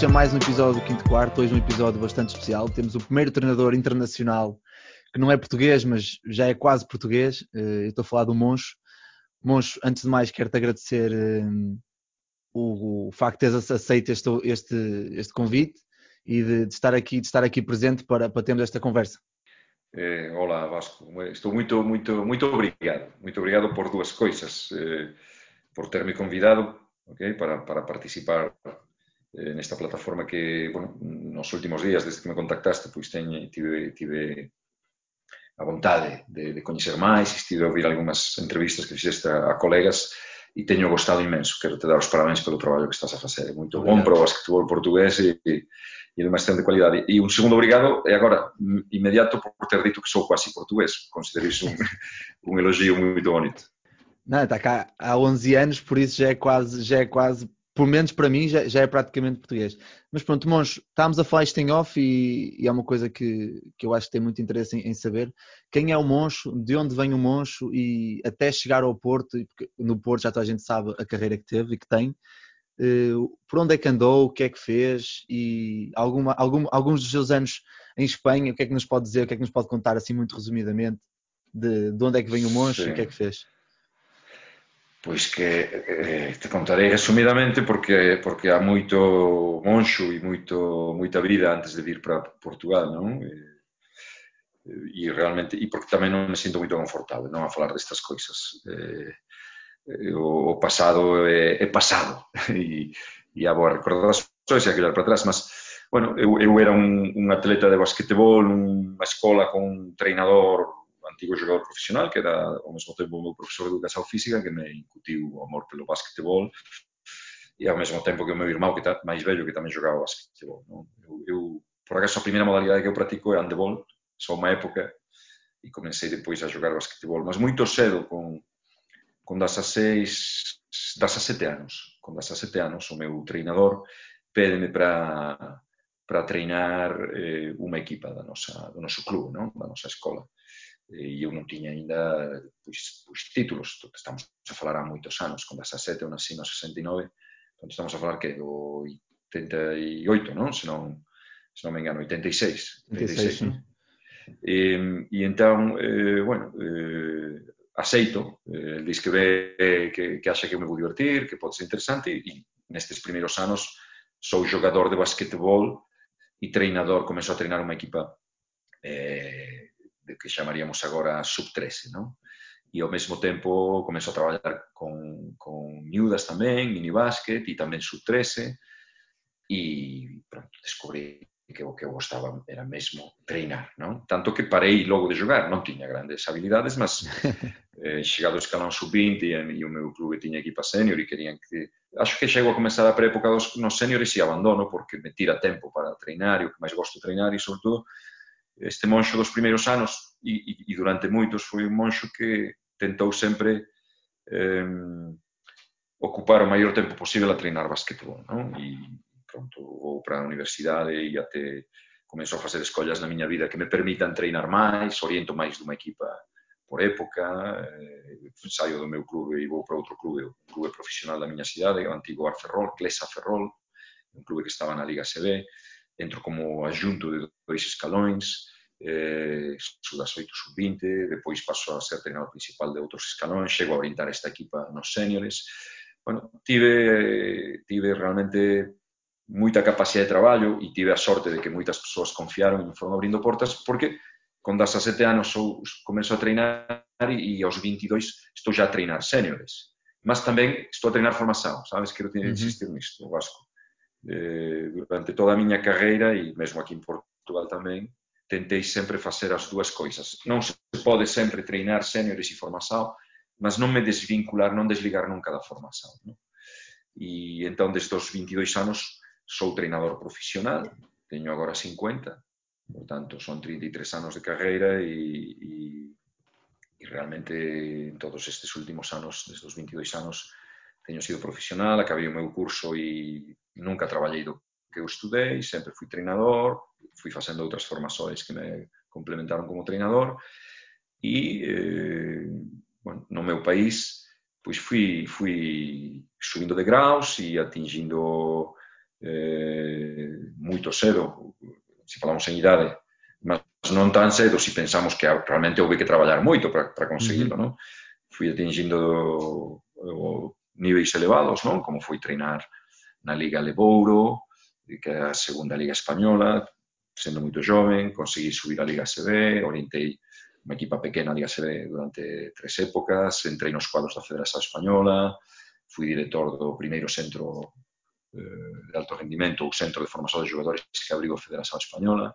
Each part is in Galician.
bem-vindos a mais um episódio do Quinto Quarto. Hoje um episódio bastante especial. Temos o primeiro treinador internacional que não é português, mas já é quase português. Eh, eu estou a falar do Moncho. Moncho, antes de mais, quero-te agradecer eh, o, facto de teres aceito este, este, este convite e de, de, estar aqui, de estar aqui presente para, para termos esta conversa. Eh, olá, Vasco. Estou muito, muito, muito obrigado. Muito obrigado por duas coisas. Por ter me convidado okay, para, para participar eh, nesta plataforma que, bueno, nos últimos días, desde que me contactaste, pois teñe, tive, tive a vontade de, de coñecer máis, estive a ouvir algunhas entrevistas que fixeste a, a colegas e teño gostado imenso. Quero te dar os parabéns pelo traballo que estás a facer. É moito bom para o basquetebol portugués e, e, de unha excelente qualidade. E un segundo obrigado é agora inmediato por ter dito que sou quasi portugués. Considero iso un, un elogio moito bonito. Não, está cá há 11 anos, por isso já é quase, já é quase, pelo menos para mim, já, já é praticamente português. Mas pronto, Moncho, estamos a falar isto em off e, e, é uma coisa que, que eu acho que tem muito interesse em, em, saber. Quem é o Moncho, de onde vem o Moncho e até chegar ao Porto, porque no Porto já toda a gente sabe a carreira que teve e que tem. Uh, por onde é que andou, o que é que fez e alguma, algum, alguns dos seus anos em Espanha, o que é que nos pode dizer, o que é que nos pode contar assim muito resumidamente de, de onde é que vem o Moncho Sim. e o que é que fez? pois que eh, te contarei resumidamente porque porque há moito monxo e moito moita vida antes de vir para Portugal, non? E, e realmente e porque tamén non me sinto moito confortable non a falar destas coisas. Eh, eh, o, o pasado é, é pasado e, e a boa recordações e a olhar para atrás, mas bueno, eu, eu era un, un atleta de basquetebol, unha escola con un treinador antigo xogador profesional, que era ao mesmo tempo o meu profesor de educación física, que me incutiu o amor pelo basquetebol, e ao mesmo tempo que o meu irmão, que tá, máis vello, que tamén jogaba basquetebol. Non? Eu, eu, por acaso, a primeira modalidade que eu pratico é handebol, só unha época, e comecei depois a xogar basquetebol, mas moito cedo, con, con 16, 17 anos, con 17 anos, o meu treinador pédeme para para treinar eh, unha equipa da nosa, do noso club, non? da nosa escola. E eu non tiña aínda pois, pois títulos, estamos a falar há moitos anos, con 17 eu nasci no 69, entón estamos a falar que do 88, non? Se non, se non me engano, 86. 86, 86 non? E, e entón, eh, bueno, eh, aceito, eh, diz que ve que, que acha que me vou divertir, que pode ser interesante, e nestes primeiros anos sou xogador de basquetebol e treinador, começo a treinar unha equipa eh, que chamaríamos agora sub-13, non? E ao mesmo tempo comezo a traballar con, con miúdas tamén, minibásquet e tamén sub-13, e pronto, descubrí que o que eu gostaba era mesmo treinar, non? Tanto que parei logo de jogar, non tiña grandes habilidades, mas eh, chegado o escalón sub-20 e, e o meu clube tiña equipa senior e querían que... Acho que chego a comenzar a pré-época dos, nos seniores e abandono porque me tira tempo para treinar e o que máis gosto de treinar e, sobretudo, este monxo dos primeiros anos e, e durante moitos foi un monxo que tentou sempre eh, ocupar o maior tempo posible a treinar basquetbol, non? E pronto vou para a universidade e até comenzo a facer escollas na miña vida que me permitan treinar máis, oriento máis dunha equipa por época, eh, saio do meu clube e vou para outro clube, un clube profesional da miña cidade, o antigo Arferrol, Clesa Ferrol, un clube que estaba na Liga CB, entro como adjunto de dois escalóns, eh, sub-18, sub-20, depois paso a ser treinador principal de outros escalóns, chego a orientar esta equipa nos séniores. Bueno, tive, tive realmente moita capacidade de traballo e tive a sorte de que moitas persoas confiaron e me foron abrindo portas porque con 17 anos sou, comezo a treinar e, e aos 22 estou já a treinar séniores. Mas tamén estou a treinar formación, sabes? Quero ter, uh -huh. nisto, Vasco. Eh, durante toda a miña carreira e mesmo aquí en Portugal tamén, tentei sempre facer as dúas coisas. Non se pode sempre treinar seniores e formação, mas non me desvincular, non desligar nunca da formação. Non? E entón, desde os 22 anos, sou treinador profesional, teño agora 50, por tanto, son 33 anos de carreira e, e, e realmente en todos estes últimos anos, desde os 22 anos, teño sido profesional, acabei o meu curso e nunca traballei do que eu estudei, sempre fui treinador, fui facendo outras formações que me complementaron como treinador e, eh, bueno, no meu país, pois fui, fui subindo de graus e atingindo eh, moito cedo, se falamos en idade, mas non tan cedo se pensamos que realmente houve que traballar moito para, para conseguirlo, non? Fui atingindo o, niveis elevados, non? Como foi treinar na Liga Lebouro, que a segunda Liga Española, sendo moito joven, conseguí subir a Liga CB, orientei unha equipa pequena a Liga CB durante tres épocas, entrei nos cuadros da Federación Española, fui director do primeiro centro eh, de alto rendimento ou centro de formación de xogadores que abriu a Federación Española,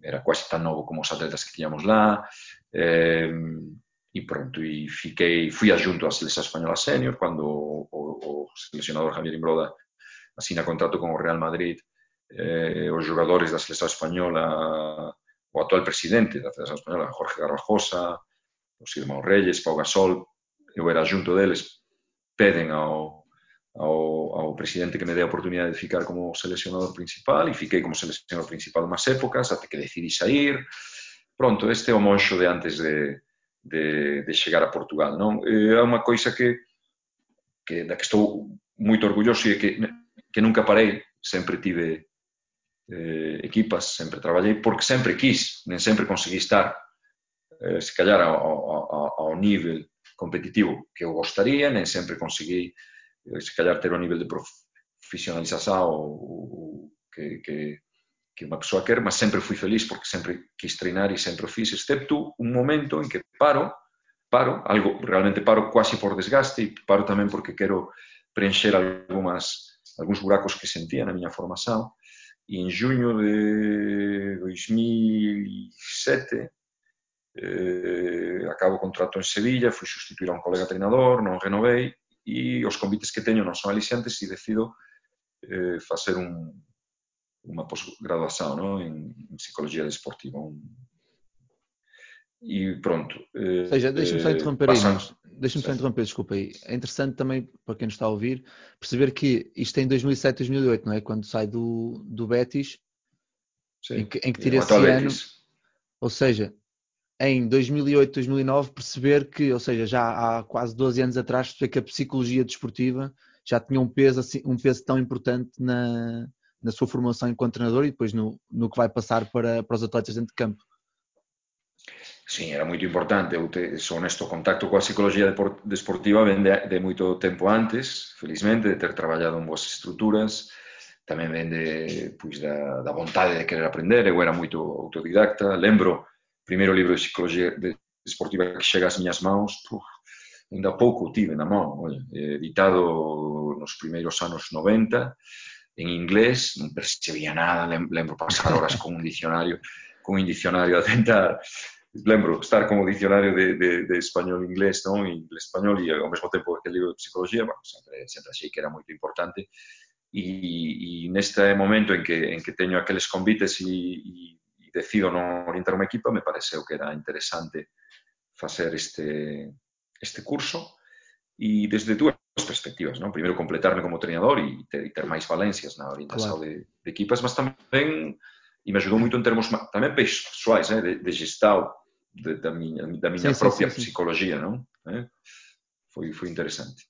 era quase tan novo como os atletas que tiñamos lá, eh, e pronto, e fiquei, fui adjunto á Selección Española Senior cando o, o seleccionador Javier Imbroda asina contrato con o Real Madrid, eh, os jogadores da selección española, o actual presidente da Federación española, Jorge Garrajosa, os irmãos Reyes, Pau Gasol, eu era junto deles, peden ao, ao, ao presidente que me dé a oportunidade de ficar como seleccionador principal e fiquei como seleccionador principal máis épocas até que decidí sair. Pronto, este é o monxo de antes de, de, de chegar a Portugal. Non? É unha coisa que, que da que estou moito orgulloso e que que nunca parei, sempre tive eh, equipas, sempre traballei, porque sempre quis, nem sempre consegui estar, eh, se calhar, ao, ao, ao nível competitivo que eu gostaría, nem sempre consegui, eh, se calhar, ter o nível de profissionalização ou, que, que, que unha persoa quer, mas sempre fui feliz porque sempre quis treinar e sempre o fiz, excepto un momento en que paro, paro, algo realmente paro quase por desgaste e paro tamén porque quero preencher algunhas, algúns buracos que sentía na miña formación, e en xuño de 2007 eh, acabo o contrato en Sevilla, fui sustituir a un colega treinador, non renovei, e os convites que teño non son aliciantes e decido eh, facer un, unha posgraduación no? en, en psicología deportiva, un, E pronto. Eh, Ou seja, deixa-me só interromper aí, mas deixa-me só interromper, desculpa aí. É interessante também, para quem nos está a ouvir, perceber que isto é em 2007, 2008, não é? Quando sai do, do Betis, Sim. em que, em que tira esse ano. Betis. Ou seja, em 2008, 2009, perceber que, ou seja, já há quase 12 anos atrás, perceber que a psicologia desportiva já tinha um peso, assim, um peso tão importante na, na sua formação enquanto treinador e depois no, no que vai passar para, para os atletas dentro de campo. Sim, era moito importante. Eu te, sou honesto, contacto coa psicoloxía deportiva ven de, de moito tempo antes, felizmente, de ter traballado en boas estruturas, tamén ven de, pois, da, da vontade de querer aprender. Eu era moito autodidacta. Lembro, o primeiro de psicoloxía deportiva que chega ás miñas mãos, puf, ainda pouco tive na mão, oye, editado nos primeiros anos 90, en inglés, non percebía nada, lembro pasar horas con un dicionario, con un dicionario a tentar lembro estar como dicionario de, de, de español-inglés, non? Inglés-español e ao mesmo tempo aquel libro de psicología, bueno, sempre, sempre achei que era moito importante. E, e neste momento en que, en que teño aqueles convites e, e decido non orientar unha equipa, me pareceu que era interesante facer este, este curso e desde dúas perspectivas, non? Primeiro, completarme como treinador e ter, e ter máis valencias na orientación claro. de, de equipas, mas tamén e me ajudou moito en termos tamén pessoais, eh, de, de gestão de, da minha, da minha sim, própria sim, sim, psicologia, não? É? Foi, foi interessante.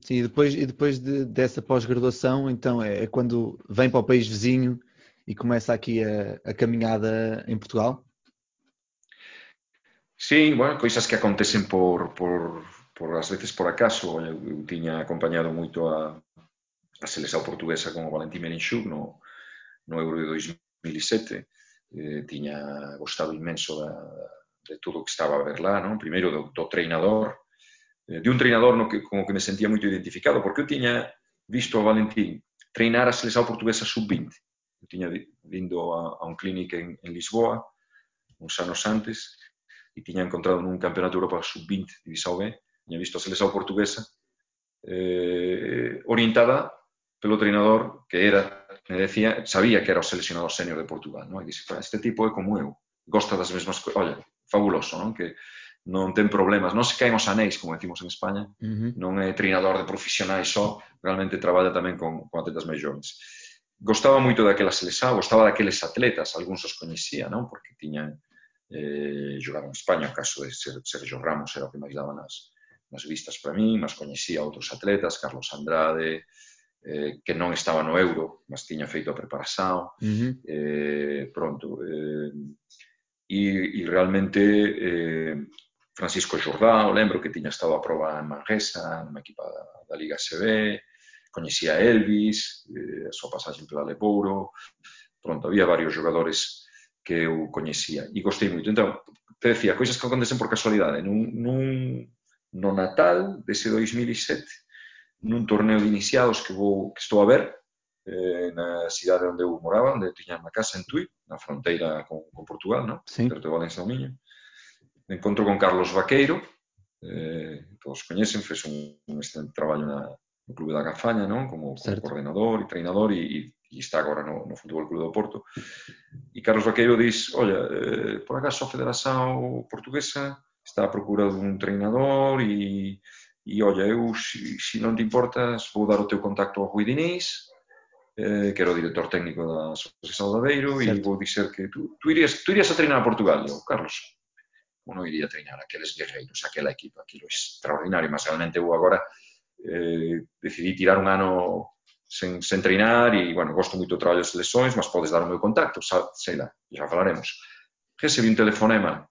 Sim, e depois, e depois de, dessa pós-graduação, então é, é, quando vem para o país vizinho e começa aqui a, a caminhada em Portugal? Sim, bueno, coisas que acontecem por, por, por às vezes por acaso. Eu, eu tinha acompanhado muito a, a seleção portuguesa com o Valentim Melinchuk no, no Euro de 2007. Eh, tiña gostado inmenso da, de tudo o que estaba a ver lá, non? Primeiro do, do treinador, eh, de un treinador no que, como que me sentía moito identificado, porque eu tiña visto a Valentín treinar a selección portuguesa sub-20. Eu tiña vindo a, a un clínico en, en Lisboa, uns anos antes, e tiña encontrado nun campeonato de Europa sub-20, divisão B, tiña visto a selección portuguesa eh, orientada pelo treinador que era, me decía, sabía que era o seleccionador senior de Portugal, non? E dixe, este tipo é como eu, gosta das mesmas coisas, olha, fabuloso, non? Que non ten problemas, non se caen os anéis, como decimos en España, uh -huh. non é treinador de profesionais só, realmente traballa tamén con, con atletas máis jovens. Gostaba moito daquela selección, gostaba daqueles atletas, algúns os coñecía, non? Porque tiñan eh, jogado en España, o caso de Sergio Ramos era o que máis daba nas, nas vistas para mí, mas coñecía outros atletas, Carlos Andrade, eh, que non estaba no euro, mas tiña feito a preparación. Uh -huh. eh, pronto, eh, e, e realmente eh, Francisco Jordao, lembro que tiña estado a prova en Manresa, nunha equipa da, da Liga CB, coñecía a Elvis, eh, a súa pasaxe pela Lepouro, pronto, había varios jogadores que eu coñecía e gostei moito. Entón, te decía, coisas que acontecen por casualidade. Nun, nun, no Natal dese 2007, nun torneo de iniciados que, vou, que estou a ver, eh, na cidade onde eu moraba, onde tiña unha casa en Tui, na fronteira con, con Portugal, no? Sí. perto de Valencia do Miño. Encontro con Carlos Vaqueiro, eh, todos coñecen, fez un, un excelente traballo na, no Clube da Gafaña, non? Como, como coordenador e treinador e, e, está agora no, no Fútbol Clube do Porto. E Carlos Vaqueiro diz, olha, eh, por acaso a Federación Portuguesa está a procura dun treinador e, e olha, eu, se, se non te importas, vou dar o teu contacto ao Rui Dinís, eh, que era o director técnico da Asociación Saldaveiro, Beiro, e vou dizer que tú, tú, irías, tú irías a treinar a Portugal, eu, Carlos, eu non iría a treinar aqueles guerreiros, aquela equipa, aquilo é extraordinario, mas realmente eu agora eh, decidí tirar un ano sen, sen treinar, e, bueno, gosto moito do traballo das lesións, mas podes dar o meu contacto, xa, sei lá, já falaremos. Recebi un telefonema,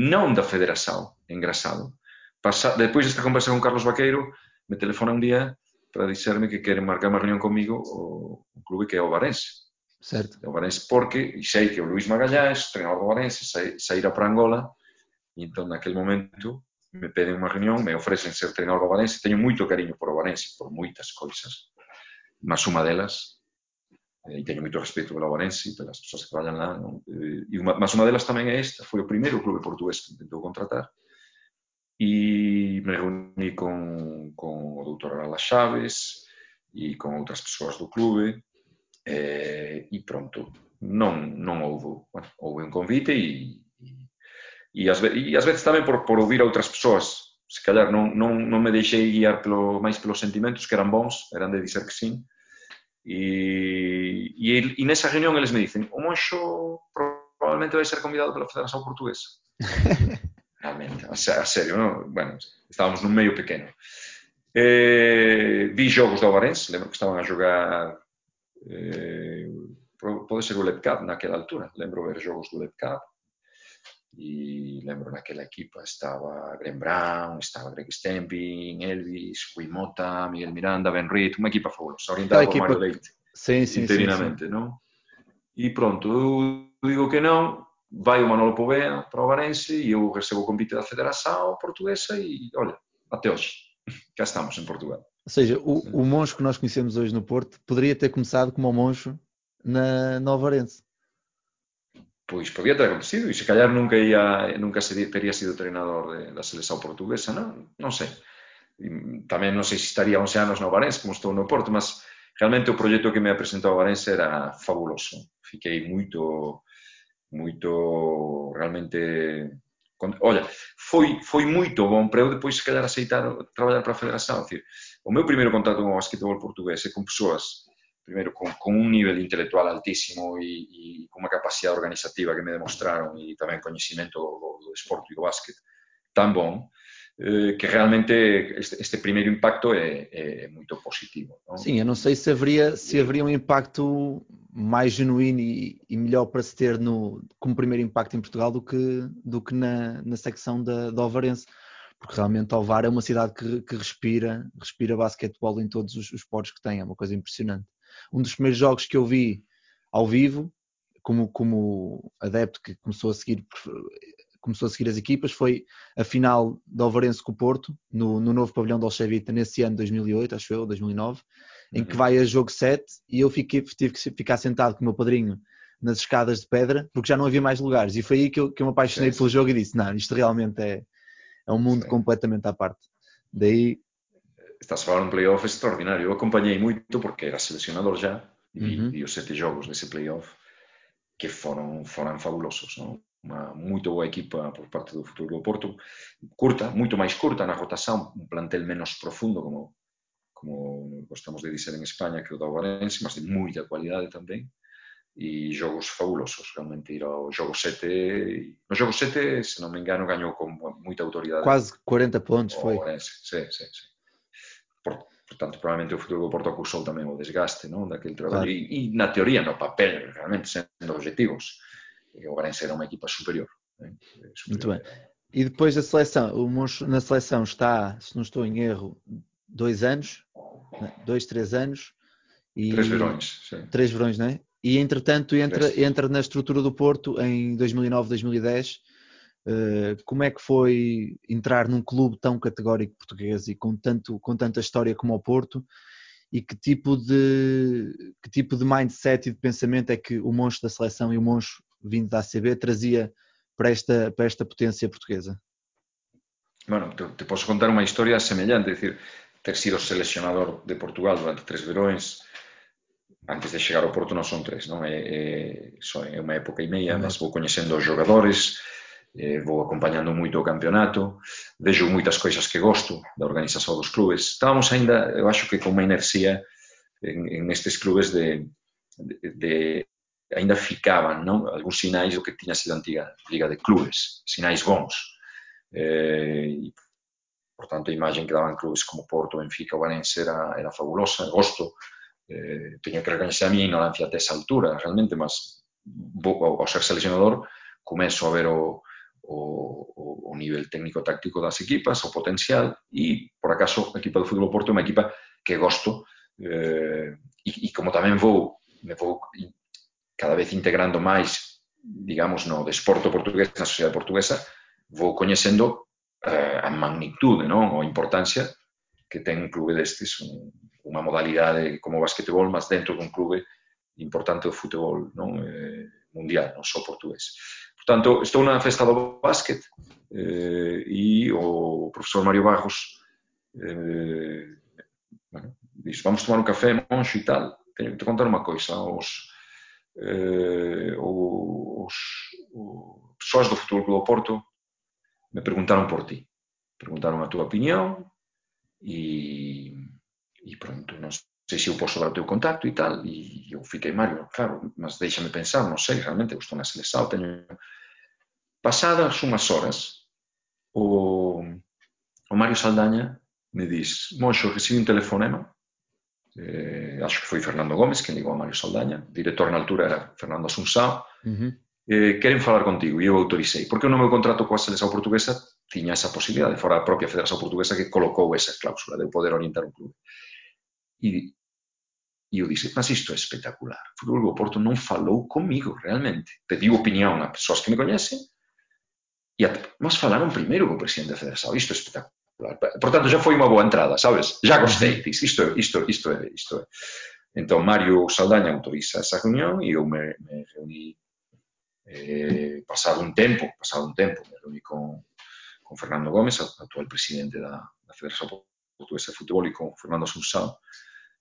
non da Federação, engraçado. Pasa, depois desta conversa con Carlos Vaqueiro, me telefona un día para dicerme que queren marcar unha reunión comigo o, o clube que é o Varense. Certo. O Varense porque sei que o Luís Magallás, treinador do Varense, saíra para Angola e entón naquele momento me peden unha reunión, me ofrecen ser treinador do Varense, teño moito cariño por o Varense, por moitas coisas, mas unha delas e teño moito respeto pelo Varense, pelas persoas que traballan lá, non? e uma, mas unha delas tamén é esta, foi o primeiro clube portugués que intentou contratar, e me reuní con, con o doutor Arala Xaves e con outras persoas do clube eh, e pronto, non, non houve, bueno, houve un convite e, e, e, as, e as veces tamén por, por ouvir a outras persoas. Se calhar non, non, non me deixei guiar pelo, máis pelos sentimentos que eran bons, eran de dizer que sim e, e, e nesa reunión eles me dicen o Monxo probablemente vai ser convidado pela Federación Portuguesa realmente, a sério, não? Bueno, estávamos num meio pequeno. Eh, vi jogos do Alvarense, lembro que estavam a jogar, eh, pode ser o Lepcap naquela altura, lembro ver jogos do Lepcap, e lembro naquela equipa estava Glen Brown, estava Greg Stamping Elvis, Guimota, Miguel Miranda, Ben Reed, uma equipa fabulosa, orientada por Mario Mário Leite, sim, sim, sim, sim. não? E pronto, eu digo que não, vai o Manolo Povea para o Varense e eu recebo o convite da Federação Portuguesa e, olha, até hoje, cá estamos em Portugal. Ou seja, o, o Moncho que nós conhecemos hoje no Porto poderia ter começado como o Moncho na, na Ovarense. Pois podia ter acontecido e se calhar nunca ia, nunca seria, teria sido treinador de, da seleção portuguesa, non? Non sei. E, tamén non sei se estaría 11 anos no Varense como estou no Porto, mas realmente o proxecto que me apresentou o Varense era fabuloso. Fiquei moito moito realmente olha, foi, foi moito bom para eu depois se calhar aceitar traballar para a Federación, decir, o meu primeiro contacto con o basquetebol portugués é con persoas primeiro con, con un nivel intelectual altísimo e, e con unha capacidade organizativa que me demostraron e tamén coñecimento do, do, do esporte e do básquet tan bon eh, que realmente este, primeiro impacto é, é muito positivo. Não? Sim, eu não sei se haveria, se haveria um impacto mais genuíno e, e, melhor para se ter no, como primeiro impacto em Portugal do que, do que na, na secção da, da Ovarense, porque realmente Ovar é uma cidade que, que respira, respira basquetebol em todos os, os que tem, é uma coisa impressionante. Um dos primeiros jogos que eu vi ao vivo, como, como adepto que começou a seguir começou a seguir as equipas foi a final do Alvarense com o Porto, no, no novo pavilhão do Alchevita, nesse ano 2008, acho eu, 2009, em que uhum. vai a jogo 7 e eu fiquei, tive que ficar sentado com o meu padrinho nas escadas de pedra, porque já não havia mais lugares. E foi aí que eu, que eu me apaixonei sim, pelo jogo e disse: Não, isto realmente é, é um mundo sim. completamente à parte. Daí. Estás a falar um playoff extraordinário. Eu acompanhei muito porque era selecionador já e uhum. vi os sete jogos desse playoff que foram, foram fabulosos. Não? uma muito boa equipa por parte do futuro do Porto, curta, muito máis curta na rotación, un plantel menos profundo, como como gostamos de dizer en España, que o do Orense, mas de moita cualidade tamén, e jogos fabulosos, realmente ir ao jogo 7, no jogo 7, se non me engano, gañou con moita autoridade. Quase 40 pontos foi. Orense, sí, sí, sí. Por, portanto, probablemente o futuro do Porto acusou tamén o desgaste non? daquele traballo, claro. e, e na teoría, no papel, realmente, sendo objetivos, o Varense era uma equipa superior. Né? superior. Muito bem. E depois da seleção, o Moncho na seleção está, se não estou em erro, dois anos, né? dois, três anos. E... Três verões, sim. Três verões, não é? E entretanto entra, entra na estrutura do Porto em 2009, 2010. Uh, como é que foi entrar num clube tão categórico português e com, tanto, com tanta história como o Porto? E que tipo, de, que tipo de mindset e de pensamento é que o monstro da seleção e o monstro vindo da ACB trazia para esta, para esta potência portuguesa? Bueno, te, te posso contar uma história semelhante, é decir, ter sido seleccionador de Portugal durante tres verões, antes de chegar ao Porto non son tres, non? É, é, é unha época e meia, mas vou coñecendo os jogadores, eh, vou acompañando moito o campeonato, vejo moitas coisas que gosto da organización dos clubes. Estábamos ainda, eu acho que con unha inercia estes clubes de, de, de aínda ficaban non? algúns sinais do que tiña sido a antiga Liga de Clubes, sinais bons. Eh, e, por tanto, a imagen que daban clubes como Porto, Benfica, Valencia era, era fabulosa, gosto. Eh, teño que recoñecer a miña ignorancia até esa altura, realmente, mas ao ser seleccionador, comezo a ver o, o, o nivel técnico táctico das equipas, o potencial, e, por acaso, a equipa do Fútbol Porto é unha equipa que gosto, eh, e, e como tamén vou, me vou cada vez integrando máis, digamos, no desporto portugués, na sociedade portuguesa, vou coñecendo eh, a magnitude, non? ou a importancia que ten un clube destes, un, unha modalidade como o basquetebol, mas dentro dun clube importante do futebol non? Eh, mundial, non só portugués. Por tanto, estou na festa do básquet eh, e o profesor Mario Bajos eh, bueno, diz, vamos tomar un café, monxo e tal. Teño que te contar unha coisa, os, Eh, os, os pessoas do Futebol Clube do Porto me perguntaron por ti. Perguntaron a tua opinión e, e pronto, non sei se eu posso dar o teu contacto e tal, e eu fiquei Mario, claro, mas déixame pensar, non sei, realmente, eu estou na seleção, teño... Pasadas umas horas, o, o Mario Saldaña me diz, Monxo, recibi un telefonema eh, acho que foi Fernando Gómez que ligou a Mario Saldaña, director na altura era Fernando Asunsao, uh -huh. eh, queren falar contigo, e eu autorizei, porque no meu contrato coa seleção portuguesa tiña esa posibilidade, fora a propia Federación Portuguesa que colocou esa cláusula de poder orientar un clube. E, e eu disse, mas isto é espetacular. O Futebol do Porto non falou comigo, realmente. Pediu opinión a persoas que me coñecen, e a, mas falaron primeiro co presidente da Federación. Isto é espectacular. Por tanto, já foi unha boa entrada, sabes? Já gostei. Dice, isto, isto, isto é, isto é. Entón, Mario Saldaña autoriza esa reunión e eu me, me reuní eh, pasado un tempo, pasado un tempo, me reuní con, con Fernando Gómez, actual presidente da, da Federación Portuguesa de Futebol, e con Fernando Asunsao,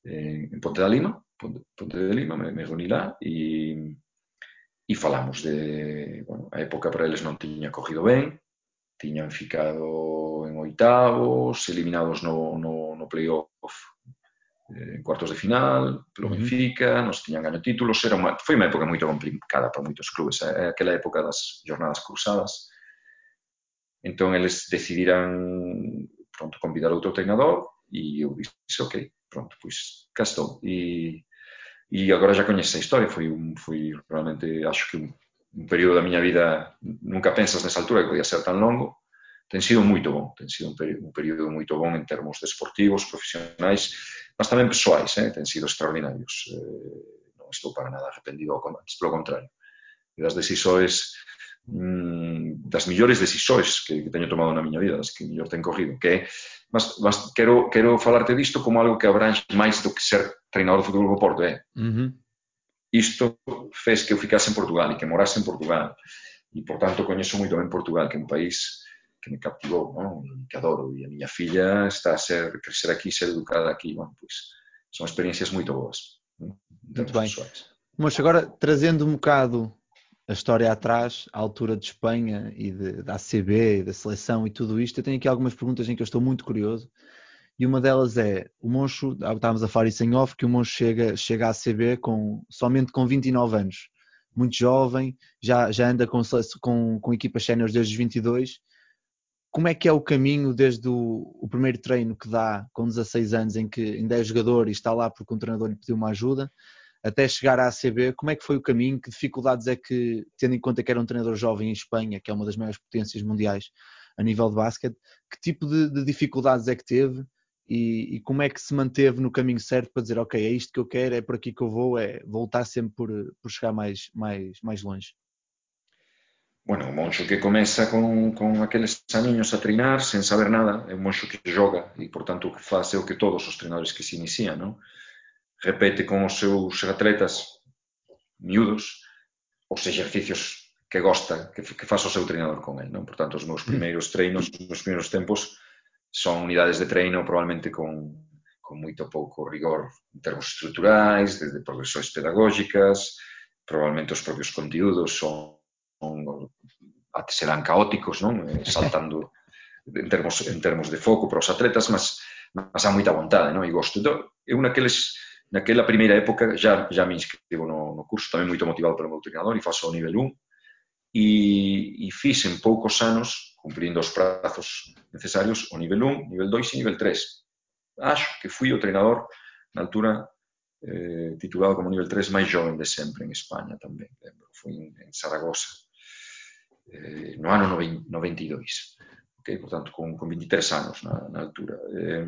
eh, en Ponte da Lima, Ponte, Ponte de Lima, me, me reuní lá e, e falamos de, bueno, a época para eles non tiña cogido ben, tiñan ficado en oitavos, eliminados no, no, no playoff eh, en cuartos de final, pelo Benfica, nos tiñan gaño títulos, era unha, foi unha época moito complicada para moitos clubes, eh, é aquela época das jornadas cruzadas. Entón, eles decidirán pronto convidar outro treinador e eu disse, ok, pronto, pois cá estou. E, e agora já coñece a historia, foi, un, foi realmente, acho que un un período da miña vida nunca pensas nesa altura que podía ser tan longo, ten sido moito bon, ten sido un período, un período moito bon en termos desportivos, profesionais, mas tamén persoais, eh? ten sido extraordinarios. Eh, non estou para nada arrependido, pelo contrario. E das decisões mm, das millores decisões que, que teño tomado na miña vida, das que mellor ten corrido, que mas, mas quero, quero falarte disto como algo que abrange máis do que ser treinador de fútbol do Porto, eh? Uh -huh Isto fez que eu ficase en Portugal e que morase en Portugal. E, por tanto, coñezo moito ben Portugal, que é un país que me captivou? E que adoro. E a miña filla está a ser, crecer aquí, ser educada aquí. Bueno, pois, son experiencias moito boas. Muito bem. Mas agora, trazendo um bocado a história atrás, a altura de Espanha e de, da ACB e da seleção e tudo isto, eu tenho aqui algumas perguntas em que eu estou muito curioso. E uma delas é, o Moncho, ah, estávamos a falar isso em off, que o Moncho chega, chega à ACB com, somente com 29 anos. Muito jovem, já, já anda com, com, com equipas séniores desde os 22. como é que é o caminho desde o, o, primeiro treino que dá com 16 anos, em que ainda é jogador e está lá porque um treinador lhe pediu uma ajuda, até chegar à ACB, como é que foi o caminho? Que dificuldades é que, tendo em conta que era um treinador jovem em Espanha, que é uma das maiores potências mundiais a nível de basquete, que tipo de, de dificuldades é que teve e, e, como é que se manteve no caminho certo para dizer, ok, é isto que eu quero, é por aqui que eu vou, é voltar sempre por, por chegar mais, mais, mais longe? Bueno, un monxo que comeza con, con aqueles aniños a treinar sen saber nada, é un monxo que joga e, por tanto, o que faz é o que todos os treinadores que se inician, non? repete con os seus atletas miúdos os exercicios que gosta, que, que faz o seu treinador con el, non? Por tanto, os meus mm. primeiros treinos, os meus primeiros tempos son unidades de treino probablemente con, con moito pouco rigor en termos estruturais, desde progresores pedagógicas, probablemente os propios conteúdos son, son serán caóticos, non? Eh, saltando en termos, en termos de foco para os atletas, mas, mas há moita vontade non? e gosto. Então, eu naqueles, naquela primeira época já, já me inscrevo no, no curso, tamén moito motivado pelo meu treinador, e faço o nivel 1, e, e fiz en poucos anos cumprindo os prazos necesarios o nivel 1, nivel 2 e nivel 3. Acho que fui o treinador na altura eh, titulado como nivel 3 máis joven de sempre en España tamén, lembro, Fui en, en Zaragoza eh, no ano 92 okay? portanto, con, con 23 anos na, na altura. Eh,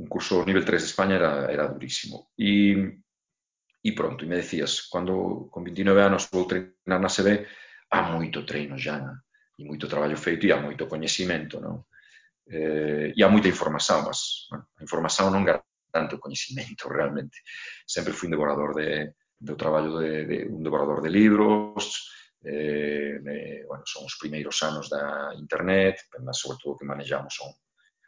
un curso nivel 3 de España era, era durísimo. E, e pronto, e me decías, quando con 29 anos vou treinar na CB, há moito treino já na, e moito traballo feito e há moito coñecimento, non? Eh, e há moita información, mas bueno, a información non garante o coñecimento realmente. Sempre fui un devorador de, do traballo de, de un devorador de libros, eh, eh, bueno, son os primeiros anos da internet, mas sobre todo que manejamos son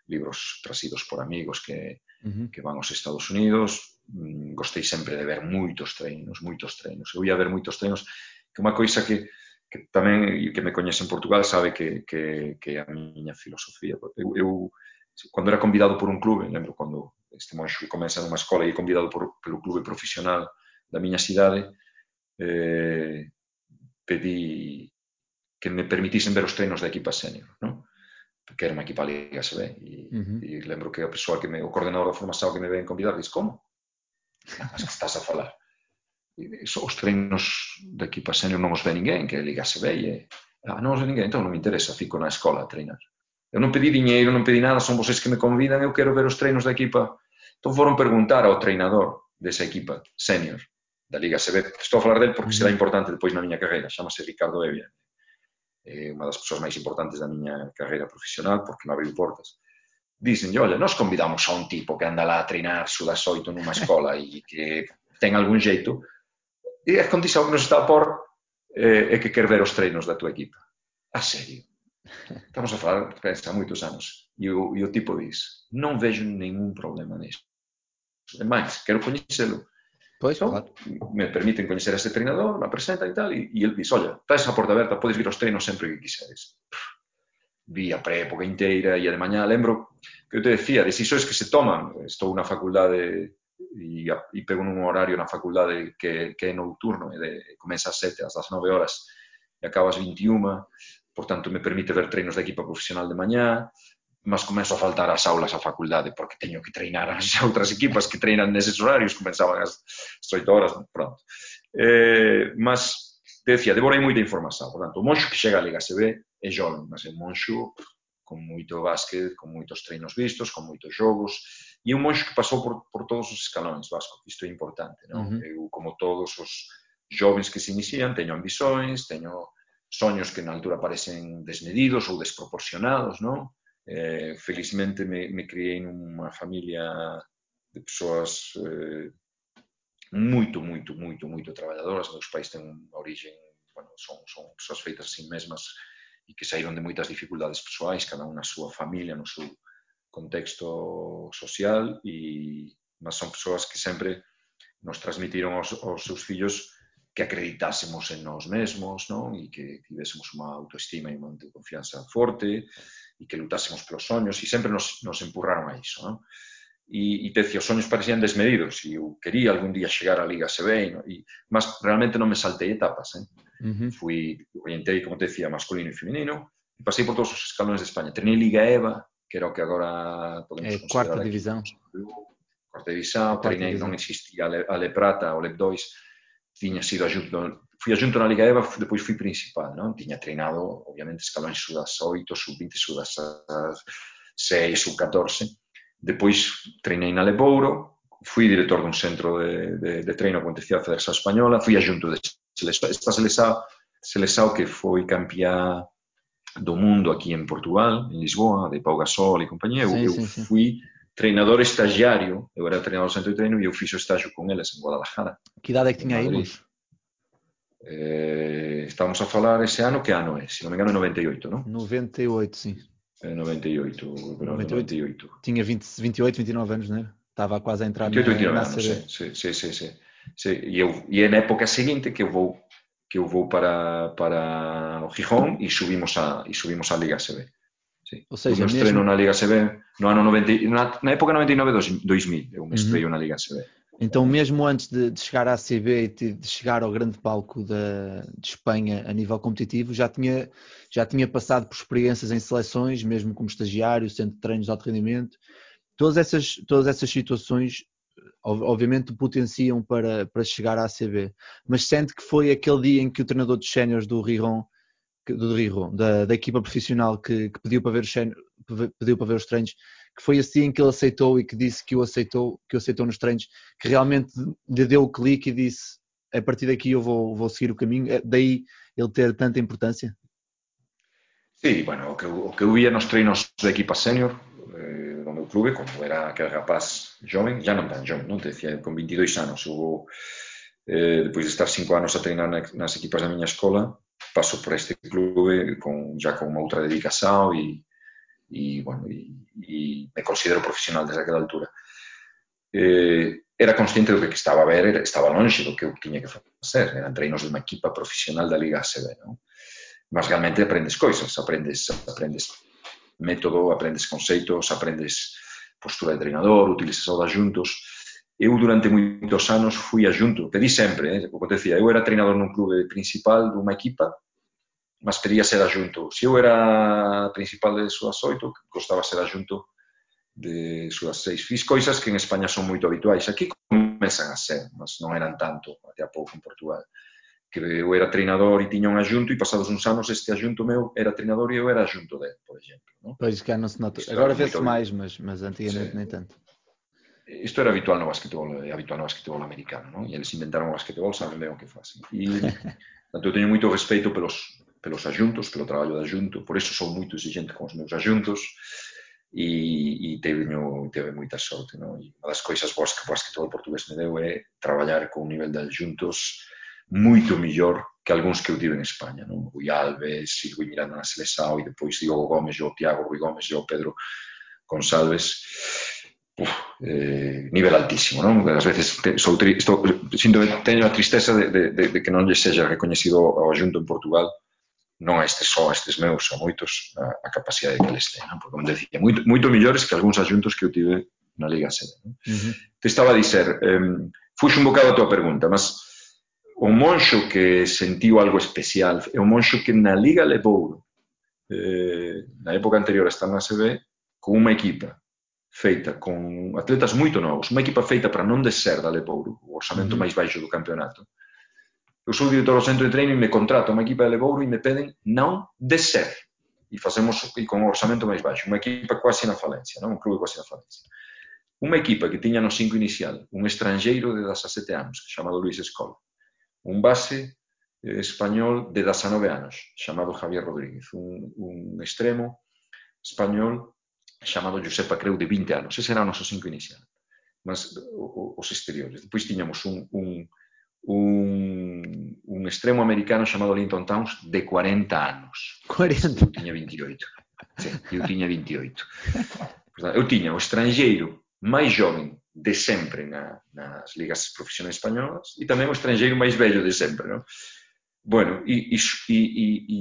libros trazidos por amigos que, uh -huh. que van aos Estados Unidos. Mm, gostei sempre de ver moitos treinos, moitos treinos. Eu ia ver moitos treinos, que é unha coisa que que tamén que me coñece en Portugal sabe que, que, que a miña filosofía. Eu, eu cando era convidado por un clube, lembro cando este monxo comeza nunha escola e é convidado por, pelo clube profesional da miña cidade, eh, pedí que me permitisen ver os treinos da equipa senior, non? que era unha equipa Liga SB. E, uh -huh. e lembro que a persoa que me, o coordenador da formación que me ven convidar, diz, como? Mas que estás a falar? os treinos de equipaseño non os ve ninguén, que Liga se e eh. ah, non os ve ninguén, entón non me interesa, fico na escola a treinar. Eu non pedí diñeiro, non pedí nada, son vocês que me convidan, eu quero ver os treinos da equipa. Entón foron preguntar ao treinador desa equipa, senior, da Liga CB. Estou a falar del porque será importante depois na miña carreira. Chámase Ricardo Evia. É unha das persoas máis importantes da miña carreira profesional porque me abriu portas. Dicen, olha, nós convidamos a un tipo que anda lá a treinar sudas oito numa escola e que ten algún xeito, E a condición que nos está a por eh, é que quer ver os treinos da tua equipa. A serio. Estamos a falar, pensa, moitos anos. E o, e o tipo diz, non vejo ningún problema nisto. É máis, quero coñecelo. Pois, então, claro. Me permiten coñecer a ese treinador, me presenta e tal, e, e el diz, olha, estás a porta aberta, podes vir aos treinos sempre que quiseres. Vi a pré-época inteira e a de mañá, lembro que eu te decía, decisões que se toman, estou na facultade e, e pego un horario na facultade que, que é nocturno, e de, comeza ás 7, ás 9 horas, e acaba 21, por tanto me permite ver treinos de equipa profesional de mañá, mas comezo a faltar ás aulas á facultade, porque teño que treinar as outras equipas que treinan neses horarios, comenzaban as 8 horas, pronto. Eh, mas, te decía, devorei moita información, por tanto, o monxo que chega a Liga CB é joven, mas é monxo con moito básquet, con moitos treinos vistos, con moitos xogos, E un monxo que pasou por, por todos os escalóns, Vasco, isto é importante, non? Uh -huh. Eu, como todos os jovens que se inician, teño ambicións, teño soños que na altura parecen desmedidos ou desproporcionados, non? Eh, felizmente me, me criei nunha familia de persoas eh, moito, moito, moito, moito traballadoras. Meus pais ten unha origen, bueno, son, son persoas feitas a mesmas e que saíron de moitas dificultades persoais, cada unha na súa familia, no seu, contexto social e mas son persoas que sempre nos transmitiron aos, aos seus fillos que acreditásemos en nós mesmos non? e que tivésemos unha autoestima e unha autoconfianza forte e que lutásemos pelos soños e sempre nos, nos empurraron a iso. Non? E, e te os soños parecían desmedidos e eu quería algún día chegar á Liga CB e, e mas realmente non me saltei etapas. Eh? Uh -huh. Fui, orientei, como te decía, masculino e feminino e pasei por todos os escalones de España. Treinei Liga EVA, que era o que agora podemos é, considerar quarta divisão. Quarta divisão, quarta eh, não existia, a Le Prata, o LEP2, tinha sido ajunto. fui ajunto na Liga EVA, depois fui principal, não? Tinha treinado, obviamente, escalões sub-18, sub-20, sub-6, sub-14. Depois treinei na Lebouro, fui diretor de um centro de, de, de treino quando a Federação Espanhola, fui ajunto de Seleção, esta Seleção, Seleção que foi campeã do mundo aquí en Portugal, en Lisboa, de Pau Gasol e eu, sí, eu sí, fui sí. treinador estagiario, eu era treinador do centro de treino e eu fiz o estágio con eles en Guadalajara. Que idade que tiña aí, eh, estamos a falar ese ano, que ano é? Se non me engano, 98, non? 98, sim. É 98, 98. 98. Tinha 20, 28, 29 anos, né? Estava quase a entrar 28, 29 na, na anos, sim, sim, sim, sim. sim. E, eu, e é na época seguinte que eu vou que eu vou para, para o Gijón e subimos a, e subimos a Liga CB. Sí. Ou seja, eu me mesmo... na Liga CB no ano 90, na, na época 99-2000, eu me estreio uhum. na Liga CB. Então, mesmo antes de, de, chegar à CB e de chegar ao grande palco da, de Espanha a nível competitivo, já tinha, já tinha passado por experiências em seleções, mesmo como estagiário, de treinos de alto rendimento. Todas essas, todas essas situações obviamente potenciam para, para chegar à ACB, mas sente que foi aquele dia em que o treinador dos séniores do Riron, do Riron, da, da equipa profissional que, que pediu para ver os pediu para ver os treinos, que foi assim que ele aceitou e que disse que o aceitou, que o aceitou nos treinos, que realmente lhe deu o clique e disse a partir daqui eu vou, vou seguir o caminho, é daí ele ter tanta importância? Sí, bueno, o que, o que eu via nos treinos da equipa sénior eh, do meu clube, como era aquel rapaz joven, ya non tan joven, non? Te decía, con 22 anos, hubo, eh, depois de estar cinco anos a treinar nas equipas da miña escola, paso por este clube con, ya con unha outra dedicación e, e, bueno, e, me considero profesional desde aquela altura. Eh, era consciente do que estaba a ver, estaba longe do que tiña que facer, eran treinos de unha equipa profesional da Liga ACB? Mas realmente aprendes coisas, aprendes, aprendes método, aprendes conceitos, aprendes postura de treinador, utilizas aulas juntos. Eu durante moitos anos fui adxunto, pedí sempre, eh? como te decía, eu era treinador nun clube principal dunha equipa, mas pedía ser adjunto. Se eu era principal de súas oito, costaba ser adjunto de súas seis. Fiz coisas que en España son moito habituais. Aquí comezan a ser, mas non eran tanto, até a pouco en Portugal. Que eu era treinador e tiña un ajunto e pasados uns anos este ajunto meu era treinador e eu era ajunto dele, por exemplo. Non? Pois que non se nota. Agora vê-se máis, mas, mas antigamente sí. nem tanto. Isto era habitual no basquetebol, é habitual no basquetebol americano, non? E eles inventaron o basquetebol, saben ben o que facen. E, tanto, eu teño moito respeito pelos, pelos ajuntos, pelo traballo de ajunto, por eso sou moito exigente con os meus ajuntos, e, e teño, teve moita sorte, non? E unha das coisas boas que o basquetebol portugués me deu é traballar con un nivel de ajuntos moito millor que algúns que eu tive en España, non? Rui Alves, Silvio Miranda na Selesao e depois Diogo Gómez, o Tiago Rui Gómez e o Pedro Gonçalves. Uf, eh, nivel altísimo, non? Ás veces te, sou tri, estou, sinto, teño a tristeza de, de, de, de que non lle sexa recoñecido ao Xunto en Portugal non a estes só, a estes meus, a moitos, a, a capacidade que eles ten. Non? Porque, como decía, moito, moito millores que algúns asuntos que eu tive na Liga Sede. Non? Uh -huh. Te estaba a dizer, eh, fuxo un bocado a tua pergunta, mas o Monxo que sentiu algo especial, é o Monxo que na Liga levou eh, na época anterior a estar na CB con unha equipa feita con atletas moito novos, unha equipa feita para non descer da Lebouro, o orçamento máis baixo do campeonato. Eu sou director do centro de treino e me contrato unha equipa de Lebouro e me peden non descer. E facemos e con o orçamento máis baixo, unha equipa quasi na falencia, non? un clube quasi na falencia. Unha equipa que tiña no cinco inicial un estrangeiro de 17 anos, chamado Luis Escola, un base eh, español de 19 anos, chamado Javier Rodríguez, un, un extremo español chamado Josepa Creu de 20 anos. Ese era o noso cinco inicial. Mas o, os exteriores. Depois tiñamos un, un, un, un extremo americano chamado Linton Towns de 40 anos. 40? Eu tiña 28. Sí, eu tiña 28. Pois eu tiña o estrangeiro máis joven de sempre na, nas ligas profesionais españolas e tamén o estrangeiro máis bello de sempre, non? Bueno, e, e, e, e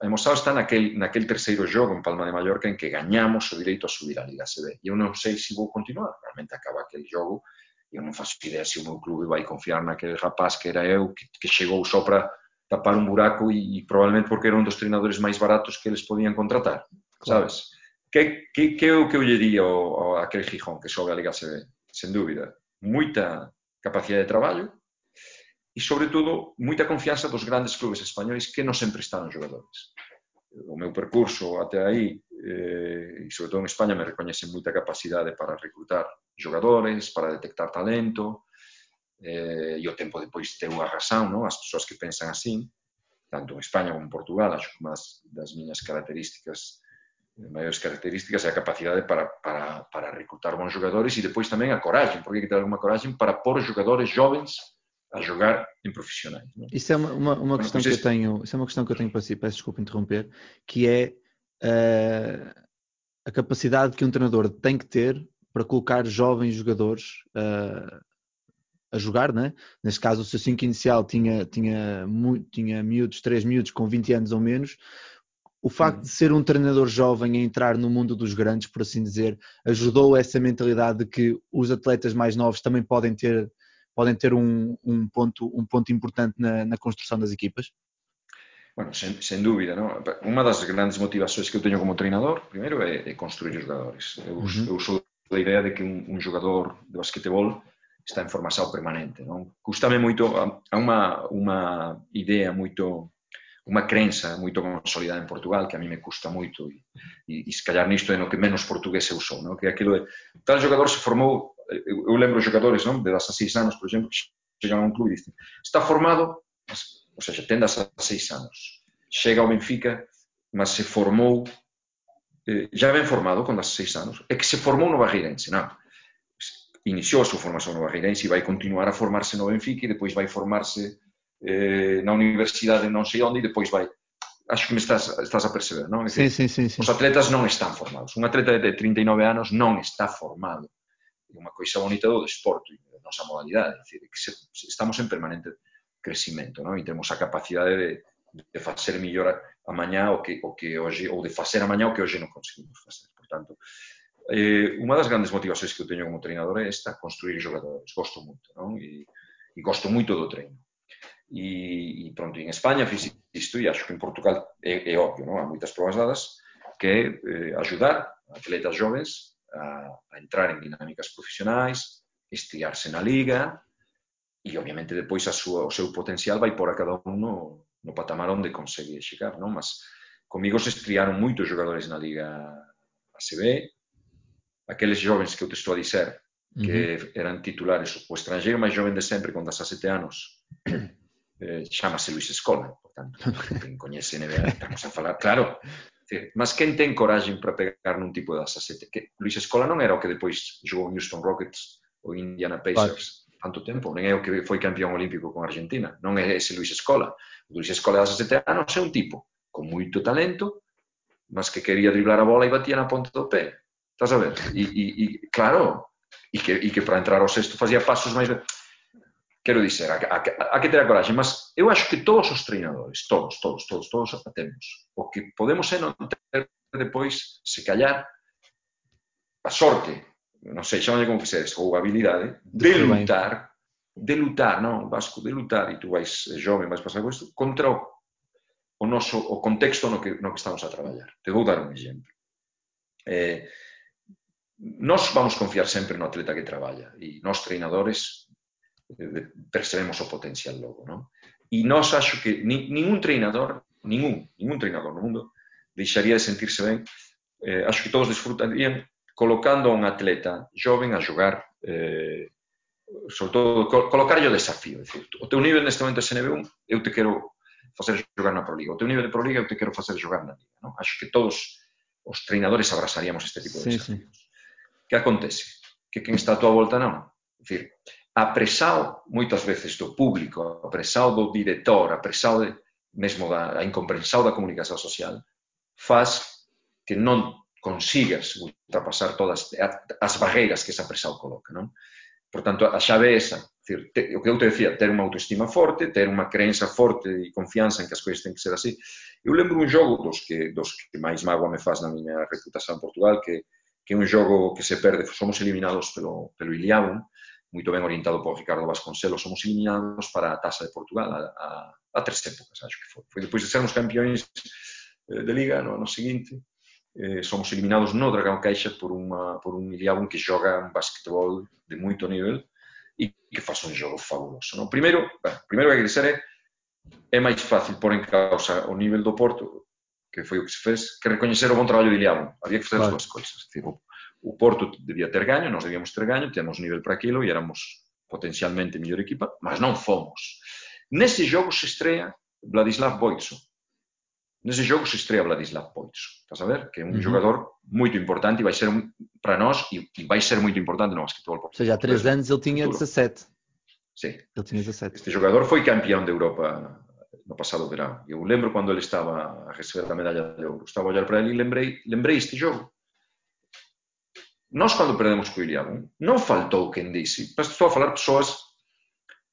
a Emosao está naquel, naquel terceiro jogo en Palma de Mallorca en que gañamos o direito a subir a Liga CB. E eu non sei se vou continuar, realmente acaba aquel jogo e eu non faço idea se o meu clube vai confiar naquele rapaz que era eu, que, que chegou só para tapar un buraco e, e probablemente porque era un dos treinadores máis baratos que eles podían contratar, claro. sabes? Que, que, que é o que eu lle di ao, ao aquel Gijón que sobe a Liga CB? Sen dúbida, moita capacidade de traballo e, sobre todo, moita confianza dos grandes clubes españoles que non sempre están os jogadores. O meu percurso até aí, eh, e sobre todo en España, me recoñece moita capacidade para reclutar jogadores, para detectar talento, eh, e o tempo depois teu a razón, non? as persoas que pensan así, tanto en España como en Portugal, acho que máis das miñas características maiores características é a capacidade para, para, para reclutar bons jogadores e depois tamén a coragem, porque hai que ter alguma coragem para pôr jogadores jovens a jogar em profissionais. Não? Isso é uma, uma, uma questão que eu tenho, isso é uma questão que eu tenho para si, peço desculpa interromper, que é uh, a capacidade que um treinador tem que ter para colocar jovens jogadores uh, a jogar, né? neste caso o seu 5 inicial tinha, tinha, tinha miúdos, 3 miúdos com 20 anos ou menos, o facto de ser um treinador jovem a entrar no mundo dos grandes, por assim dizer, ajudou essa mentalidade de que os atletas mais novos também podem ter, podem ter um, um ponto, um ponto importante na, na construção das equipas? Bueno, dúbida, non? Unha das grandes motivacións que eu teño como treinador, primeiro, é, é construir os jogadores. Eu, uh -huh. eu sou da idea de que un jogador de basquetebol está en formación permanente, non? Cústame moito, a unha, unha idea moito unha crenza moito consolidada en Portugal que a mí me custa moito e, e, e se calhar nisto é no que menos portugués eu sou, non? que aquilo de tal jogador se formou, eu, eu lembro xogadores non? de 16 anos, por exemplo, que chegan a un club e dicen está formado, ou seja, ten 16 anos, chega ao Benfica, mas se formou eh, já ben formado con 16 anos, é que se formou no Barreirense, non? Iniciou a súa formación no Barreirense e vai continuar a formarse no Benfica e depois vai formarse eh, na universidade non sei onde e depois vai acho que me estás, estás a perceber, non? É sí, sí, sí, sí. Os atletas non están formados. Un atleta de 39 anos non está formado. É unha coisa bonita do desporto e da nosa modalidade. É dicir, que se, estamos en permanente crecimento, non? E temos a capacidade de, de facer millor a mañá o que, o que hoxe, ou de facer a mañá o que hoxe non conseguimos facer. Por tanto, eh, unha das grandes motivacións que eu teño como treinador é esta, construir jogadores. Gosto moito, non? E, e gosto moito do treino. E, e pronto, en España fiz isto e acho que en Portugal é, é obvio, non? há moitas provas dadas, que é eh, ajudar atletas jovens a, a entrar en dinámicas profesionais, estiarse na liga e, obviamente, depois a súa, o seu potencial vai por a cada un no, no patamar onde consegue chegar, non? Mas comigo se estriaron moitos jogadores na liga ACB, aqueles jovens que eu te estou a dizer que uh -huh. eran titulares, o estrangeiro máis joven de sempre, con 17 anos, eh, chamase Luis Escola, por tanto, quen coñece NBA, estamos a falar, claro, mas quen ten coraxe para pegar nun tipo de asasete? Que Luis Escola non era o que depois jogou Houston Rockets ou Indiana Pacers vale. tanto tempo, non é o que foi campeón olímpico con Argentina, non é ese Luis Escola. O Luis Escola das 17 anos é un tipo con moito talento, mas que quería driblar a bola e batía na ponta do pé. Estás a ver? E, e, e claro, e que, e que para entrar ao sexto facía pasos máis... Quero dizer, a, a, a que ter a coraxe, mas eu acho que todos os treinadores, todos, todos, todos, todos a temos. O que podemos é non ter depois, se callar, a sorte, non sei, chamalle como fixeres, ou a habilidade, de lutar, de lutar, non, Vasco, de lutar, e tú vais eh, jove, vais pasar con isto, contra o, o noso, o contexto no que, no que estamos a traballar. Te vou dar un exemplo. Eh, nós vamos confiar sempre no atleta que traballa e nós treinadores percebemos o potencial logo, non? E nós acho que ni, ningún treinador, ningún, ningún treinador no mundo deixaría de sentirse ben. Eh, acho que todos disfrutarían colocando a un atleta joven a xogar eh, sobre todo col o desafío, decir, o teu nivel neste momento é SNB1, eu te quero facer xogar na Proliga, o teu nivel de Proliga eu te quero facer xogar na Liga, non? Acho que todos os treinadores abrazaríamos este tipo de sí, desafíos. Sí. Que acontece? Que quen está a tua volta non. Decir, a presión moitas veces do público, a presión do director, a presión de, mesmo da a incomprensao da comunicación social, faz que non consigas ultrapasar todas as barreiras que esa presión coloca. Non? Por tanto, a chave é esa. Decir, te, o que eu te decía, ter unha autoestima forte, ter unha creenza forte e confianza en que as coisas ten que ser así. Eu lembro un jogo dos que, dos que máis mágoa me faz na miña reputación en Portugal, que, que é un jogo que se perde, somos eliminados pelo, pelo Iliabon, muito ben orientado por Ricardo Vasconcelos, somos eliminados para a Taça de Portugal a, a, a tres épocas, acho que foi. Foi depois de sermos campeões eh, de Liga no ano seguinte, eh, somos eliminados no Dragão Caixa por, uma, por un Iliabum que joga un basquetebol de moito nivel e que faz un jogo fabuloso. No? Primeiro, bueno, primeiro que dizer é é máis fácil pôr en causa o nivel do Porto, que foi o que se fez, que recoñecer o bon traballo de Iliabum. Había que claro. as dúas coisas. Decir, o, Porto debía ter gaño, nós debíamos ter gaño, temos nivel para aquilo e éramos potencialmente mellor equipa, mas non fomos. Nese jogo se estrea Vladislav Boitso. Nese jogo se estrea Vladislav Boitso. Estás a ver? Que é un uh -huh. jogador moito importante e vai ser un, para nós e, e vai ser moito importante no basquetebol. Ou seja, há três anos ele tinha 17. Sí. Ele tinha 17. Este jogador foi campeón de Europa no pasado verano. Eu lembro cando ele estaba a receber a medalla de ouro. Estaba a olhar para ele e lembrei, lembrei este jogo. Nós cando perdemos co Iriabu, non faltou quen dixi, estou a falar persoas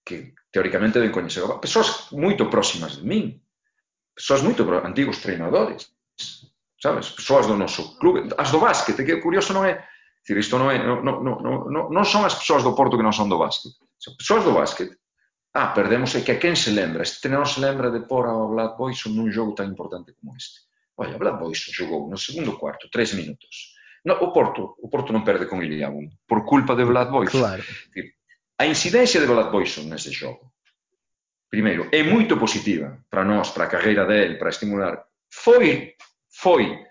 que teóricamente ben coñecer, persoas moito próximas de min, persoas moito antigos treinadores, sabes? Persoas do noso clube, as do básquet, que curioso non é, Dicir, isto non é, non, non, non, non son as persoas do Porto que non son do básquet. son persoas do básquet, ah, perdemos é que a quen se lembra? Este non se lembra de pôr ao Vlad Boison nun jogo tan importante como este. Olha, Vlad Boison jogou no segundo cuarto, tres minutos. No, o Porto, o Porto non perde con Iliabun por culpa de Vlad Boyson. Claro. A incidencia de Vlad Boyson nese xogo, primeiro, é moito positiva para nós, para a carreira del, para estimular. Foi, foi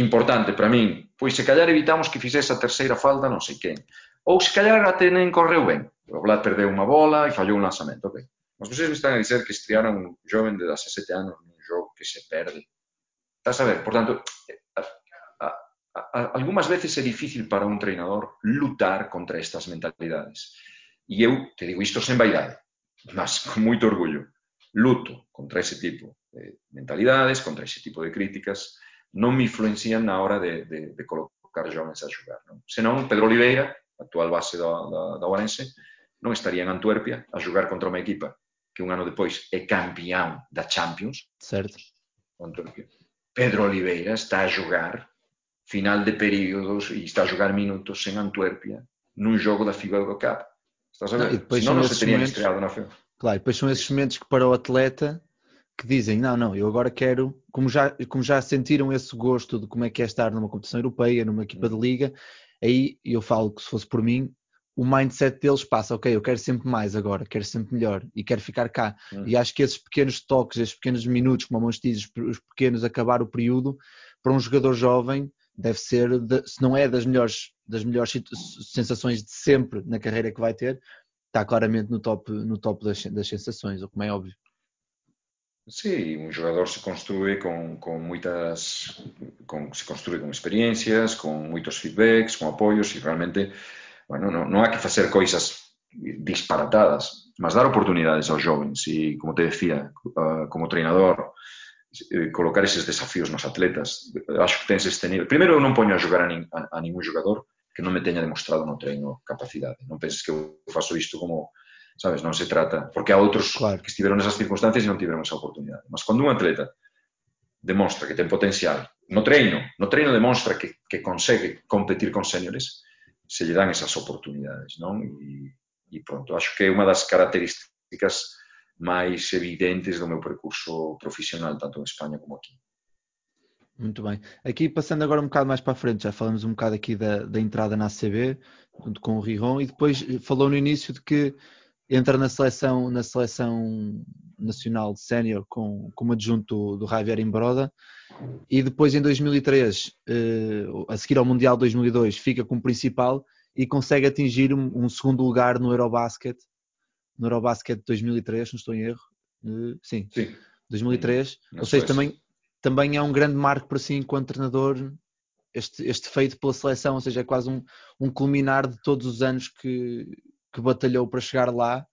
importante para min, pois se callar evitamos que fixese a terceira falta non sei quen. Ou se callar até nem correu ben. O Vlad perdeu unha bola e fallou un lanzamento. Okay. Mas vocês me están a dizer que estrearon un joven de 17 anos nun jogo que se perde. Estás a ver? Por tanto, algunhas veces é difícil para un treinador lutar contra estas mentalidades. E eu te digo isto sen vaidade, mas con moito orgullo. Luto contra ese tipo de mentalidades, contra ese tipo de críticas, non me influencian na hora de, de, de colocar jovens a xogar. Non? Senón, Pedro Oliveira, actual base da, da, da Orense, non estaría en Antuerpia a xogar contra unha equipa que un ano depois é campeón da Champions. Certo. Antuerpia. Pedro Oliveira está a xogar final de períodos e está a jogar minutos en Antuérpia num jogo da FIBA Eurocup. Estás a ver? Não, e depois Senão não se teria estreado na FIBA. Claro, depois são esses momentos que para o atleta que dizem, não, não, eu agora quero, como já, como já sentiram esse gosto de como é que é estar numa competição europeia, numa equipa de liga, aí eu falo que se fosse por mim, o mindset deles passa, ok, eu quero sempre mais agora, quero sempre melhor e quero ficar cá. Hum. E acho que esses pequenos toques, esses pequenos minutos, como a Mons diz, os pequenos acabar o período, para um jogador jovem, deve ser, de, se não é das melhores, das melhores sensações de sempre na carreira que vai ter, está claramente no top, no top das, das sensações, o como é óbvio. Sí, un jogador se construye con, con muitas con, se construye con experiencias, con moitos feedbacks, con apoios e realmente, bueno, non, non que facer coisas disparatadas, mas dar oportunidades aos jovens e, como te decía, uh, como treinador, eh, colocar eses desafíos nos atletas. Acho que tens este nivel. Primeiro, eu non poño a xogar a, nin, a, a ningún jogador que non me teña demostrado no treino capacidade. Non penses que eu faço isto como, sabes, non se trata. Porque há outros claro. que estiveron nesas circunstancias e non tiveron esa oportunidade. Mas cando un atleta demostra que ten potencial no treino, no treino demostra que, que consegue competir con séniores, se lle dan esas oportunidades, non? E, e pronto, acho que é unha das características máis evidentes do meu percurso profissional, tanto em Espanha como aqui. Muito bem. Aqui passando agora um bocado mais para a frente, já falamos um bocado aqui da, da entrada na ACB, com o Riron, e depois falou no início de que entra na seleção, na seleção nacional de sénior com, como adjunto do Javier Imbroda e depois em 2003, eh, a seguir ao Mundial 2002, fica como principal e consegue atingir um, um segundo lugar no Eurobasket no Eurobasket de 2003, não estou em erro. Uh, sim, sim, 2003. Não Ou seja, também, também é um grande marco para si enquanto treinador este, este feito pela seleção, ou seja, é quase um, um culminar de todos os anos que, que batalhou para chegar lá.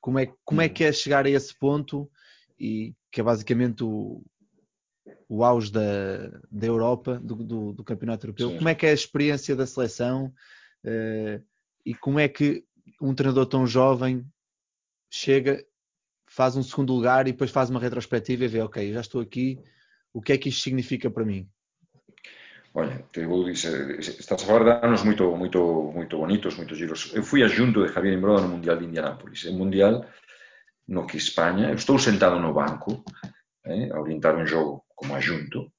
Como é, como é uhum. que é chegar a esse ponto e que é basicamente o, o auge da, da Europa, do, do, do Campeonato Europeu. Sim. Como é que é a experiência da seleção uh, e como é que um treinador tão jovem chega, faz um segundo lugar e depois faz uma retrospectiva e vê, ok, já estou aqui, o que é que isto significa para mim? Olha, te vou dizer, estás a falar de anos moito, moito, moito bonitos, moitos giros. Eu fui a xunto de Javier Imbroda no Mundial de Indianápolis. É un Mundial no que España, eu estou sentado no banco eh, a orientar un xogo como a xunto,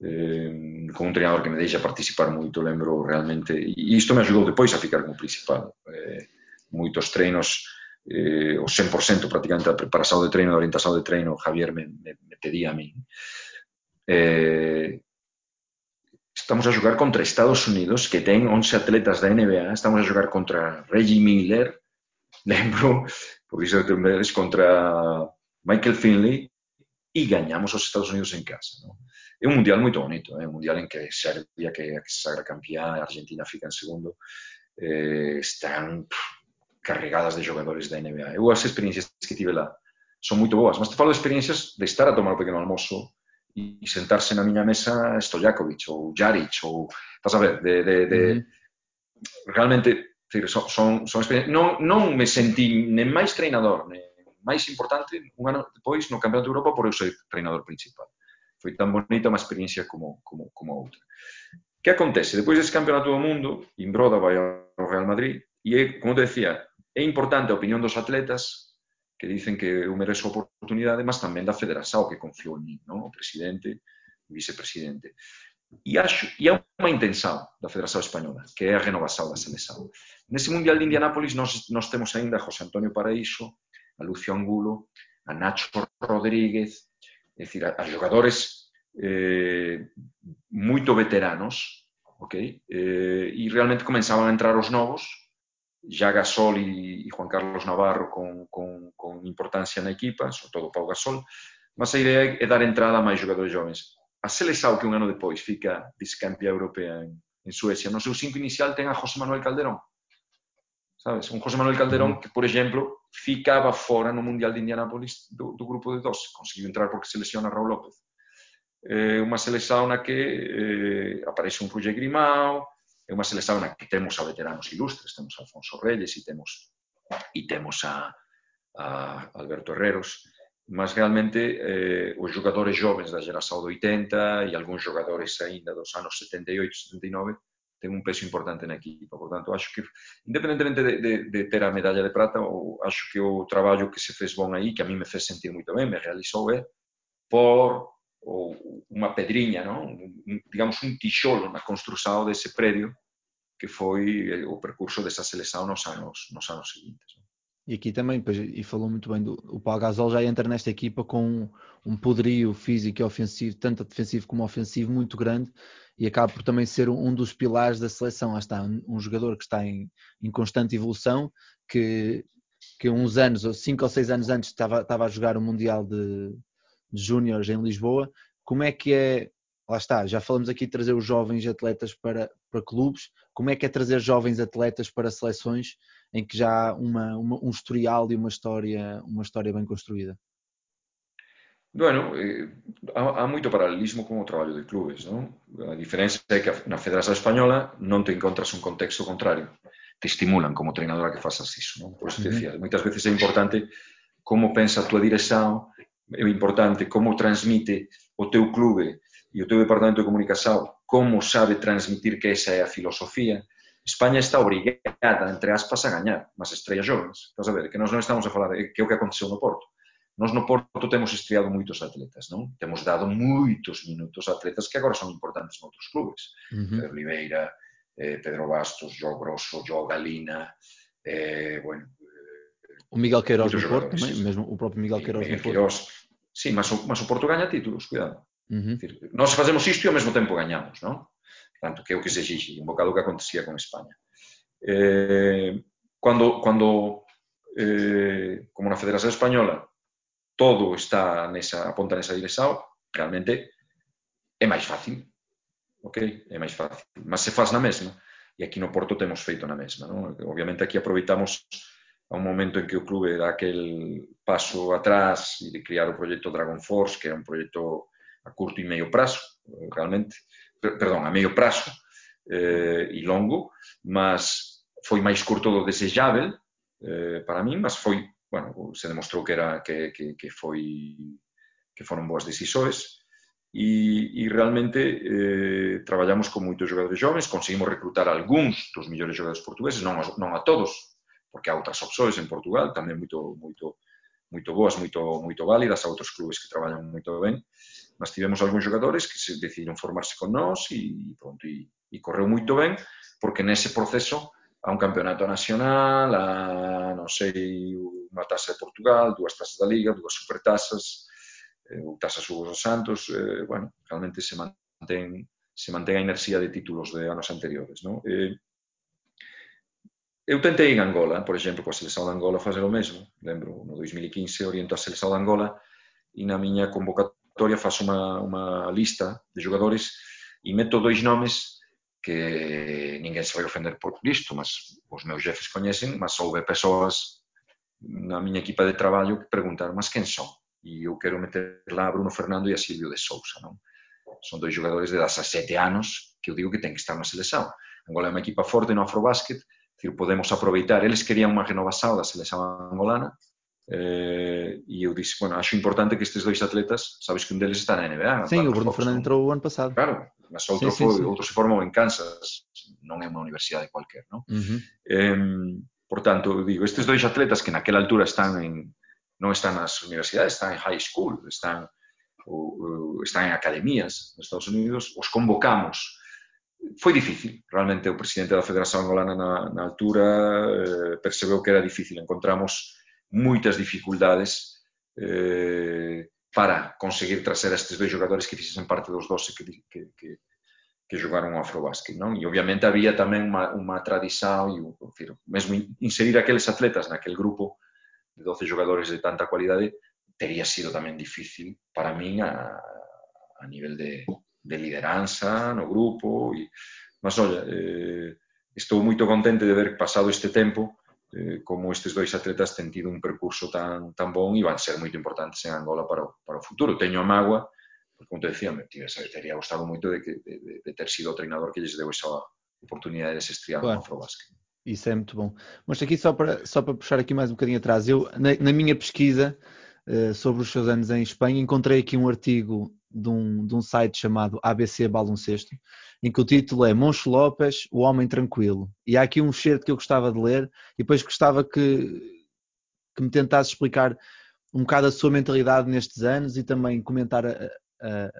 eh, con un treinador que me deixa participar moito, lembro realmente, e isto me ajudou depois a ficar como principal. Eh, moitos treinos, eh, o 100% prácticamente para sábado de treino, durante a sábado de treino, Javier me, me, me pedía a mí. Eh, estamos a xogar contra Estados Unidos, que ten 11 atletas da NBA, estamos a xogar contra Reggie Miller, lembro, por iso contra Michael Finley, e gañamos os Estados Unidos en casa. ¿no? É un mundial moito bonito, é eh? un mundial en que Serbia, que, que se sagra campeá, Argentina fica en segundo, eh, están pff, carregadas de xogadores da NBA. Eu as experiencias que tive lá son moito boas, mas te falo de experiencias de estar a tomar o pequeno almoço e sentarse na miña mesa Stojakovic ou Jaric ou, estás a ver, de, de, de mm. realmente decir, son, son, son experiencias. Non, non me sentí nem máis treinador, nem máis importante un ano depois no Campeonato de Europa por eu ser treinador principal. Foi tan bonita unha experiencia como, como, como outra. Que acontece? Depois desse Campeonato do Mundo, Imbroda vai ao Real Madrid e, como te decía, É importante a opinión dos atletas que dicen que eu merezo a oportunidade, mas tamén da Federação, que confiou en mí, non? o presidente, o vicepresidente. E, acho, e há unha intención da Federación Española, que é a renovación da selección. Nese Mundial de Indianápolis nós, nós temos aínda a José Antonio Paraíso, a Lucio Angulo, a Nacho Rodríguez, é dicir, a, a jogadores eh, moito veteranos, ok? Eh, e realmente comenzaban a entrar os novos, ya Gasol e, e Juan Carlos Navarro con, con, con importancia na equipa, sobre todo Pau Gasol, mas a idea é dar entrada a máis jogadores jovens. A Seleção, que un ano depois fica vicecampeã europea en, en Suecia, no seu cinco inicial ten a José Manuel Calderón. Sabes? Un José Manuel Calderón que, por exemplo, ficaba fora no Mundial de Indianápolis do, do grupo de dos. Conseguiu entrar porque se lesiona Raúl López. Eh, unha seleção na que eh, aparece un Roger Grimao, é unha seleção na que temos a veteranos ilustres, temos a Alfonso Reyes e temos, e temos a, a Alberto Herreros, mas realmente eh, os jogadores jovens da geração do 80 e algúns jogadores ainda dos anos 78, 79 ten un peso importante na equipa. Portanto, acho que, independentemente de, de, de ter a medalla de prata, acho que o traballo que se fez bon aí, que a mí me fez sentir moito ben, me realizou é por ou unha pedriña, non? digamos un tixolo na construção desse prédio que foi o percurso dessa seleção nos anos, nos anos seguintes. E aqui também, e falou muito bem, do, o Pau Gasol já entra nesta equipa com um, um poderio físico e ofensivo, tanto defensivo como ofensivo, muito grande e acaba por também ser um, um dos pilares da seleção. Lá está, um, um jogador que está em, em, constante evolução, que, que uns anos, ou cinco ou seis anos antes, estava, estava a jogar o Mundial de Júniores em Lisboa. Como é que é lá está, já falamos aqui de trazer os jovens atletas para, para clubes, como é que é trazer jovens atletas para seleções em que já há uma, uma, um historial e uma história, uma história bem construída? Bueno, eh, há, há moito paralelismo con o traballo de clubes, non? A diferenza é que na Federación Española non te encontras un contexto contrario. Te estimulan como treinadora que fasas iso, non? Por eso te decía, moitas veces é importante como pensa a tua dirección, é importante como transmite o teu clube e o teu departamento de comunicación como sabe transmitir que esa é a filosofía, España está obrigada, entre aspas, a gañar mas estrellas jovens. Estás a ver? Que nós non estamos a falar de que é o que aconteceu no Porto. Nós no Porto temos estreado moitos atletas, non? Temos dado moitos minutos a atletas que agora son importantes noutros clubes. Uh -huh. Pedro Oliveira, eh, Pedro Bastos, João Grosso, João Galina, eh, bueno... Eh, o Miguel Queiroz no Porto, mesmo o propio Miguel Queiroz no Porto. Queiroz, Sí, mas o, mas o Porto gaña títulos, cuidado. Uh -huh. Decir, nós facemos isto e ao mesmo tempo gañamos, non? Tanto que é o que se exixe, un bocado o que acontecía con España. Eh, cando, cando eh, como na Federación Española, todo está nesa, aponta nesa dirección, realmente é máis fácil. Ok? É máis fácil. Mas se faz na mesma. E aquí no Porto temos feito na mesma. Non? Obviamente aquí aproveitamos a un momento en que o clube dá aquel paso atrás e de criar o proxecto Dragon Force, que é un proxecto a curto e medio prazo, realmente, perdón, a medio prazo eh, e longo, mas foi máis curto do desejável eh, para mí, mas foi, bueno, se demostrou que era que, que, que foi que foron boas decisores e, e realmente eh, traballamos con moitos jogadores jovens, conseguimos reclutar algúns dos millores jogadores portugueses, non, a, non a todos, porque há outras opções en Portugal tamén moito moito moito boas, moito moito válidas, há outros clubes que traballan moito ben, mas tivemos algúns jogadores que se decidiron formarse con nós e pronto, e, e correu moito ben, porque nese proceso a un campeonato nacional, a, non sei, unha taza de Portugal, dúas tazas da Liga, dúas supertasas, eh, ou tazas Hugo dos Santos, eh, bueno, realmente se mantén se mantén a inercia de títulos de anos anteriores, non? Eh, eu tentei en Angola, por exemplo, coa selección de Angola fazer o mesmo, lembro, no 2015 oriento a selección de Angola e na miña convocatoria faço unha, unha lista de xogadores e meto dois nomes que ninguén se vai ofender por isto, mas os meus jefes coñecen, mas houve persoas na miña equipa de traballo que preguntaron, mas quen son? E eu quero meter lá a Bruno Fernando e a Silvio de Sousa, non? Son dois xogadores de 17 anos que eu digo que ten que estar na seleção. Angola é unha equipa forte no Afrobásquet, decir, podemos aproveitar. Eles querían unha renovação da seleção angolana eh, e eu disse, bueno, acho importante que estes dois atletas, sabes que un deles está na NBA. Sim, o Bruno Fernando entrou o ano passado. Claro, mas outro, sim, foi, sim, outro se formou en Kansas, non é unha universidade cualquier, non? Uh -huh. eh, por tanto, digo, estes dois atletas que naquela altura están en, non están nas universidades, están en high school, están, ou, están en academías nos Estados Unidos, os convocamos. Foi difícil, realmente o presidente da Federación Angolana na, na altura eh, percebeu que era difícil, encontramos moitas dificultades eh, para conseguir trazer estes dois jogadores que fixesen parte dos 12 que, que, que, que jogaron o Afrobásquet, non? E obviamente había tamén unha, unha tradición e, mesmo inserir aqueles atletas naquele grupo de 12 xogadores de tanta cualidade tería sido tamén difícil para min a, a nivel de, de lideranza no grupo e, mas, olla, eh, estou moito contente de ver pasado este tempo eh, como estes dois atletas ten tido un percurso tan, tan bon e van ser moito importantes en Angola para o, para o futuro. Teño a mágoa, porque, como te decía, me teria gustado moito de, que, de, de ter sido o treinador que lles deu esa oportunidade de se estriar claro. no Afrobasket. Isso é muito bom. Mas aqui só para, só para puxar aqui mais um bocadinho atrás, eu na, na minha pesquisa uh, sobre os seus anos em Espanha encontrei aqui um artigo de um, de um site chamado ABC Baloncesto em que o título é Moncho Lopes, o Homem Tranquilo. E há aqui um certo que eu gostava de ler e depois gostava que, que me tentasse explicar um bocado a sua mentalidade nestes anos e também comentar a, a,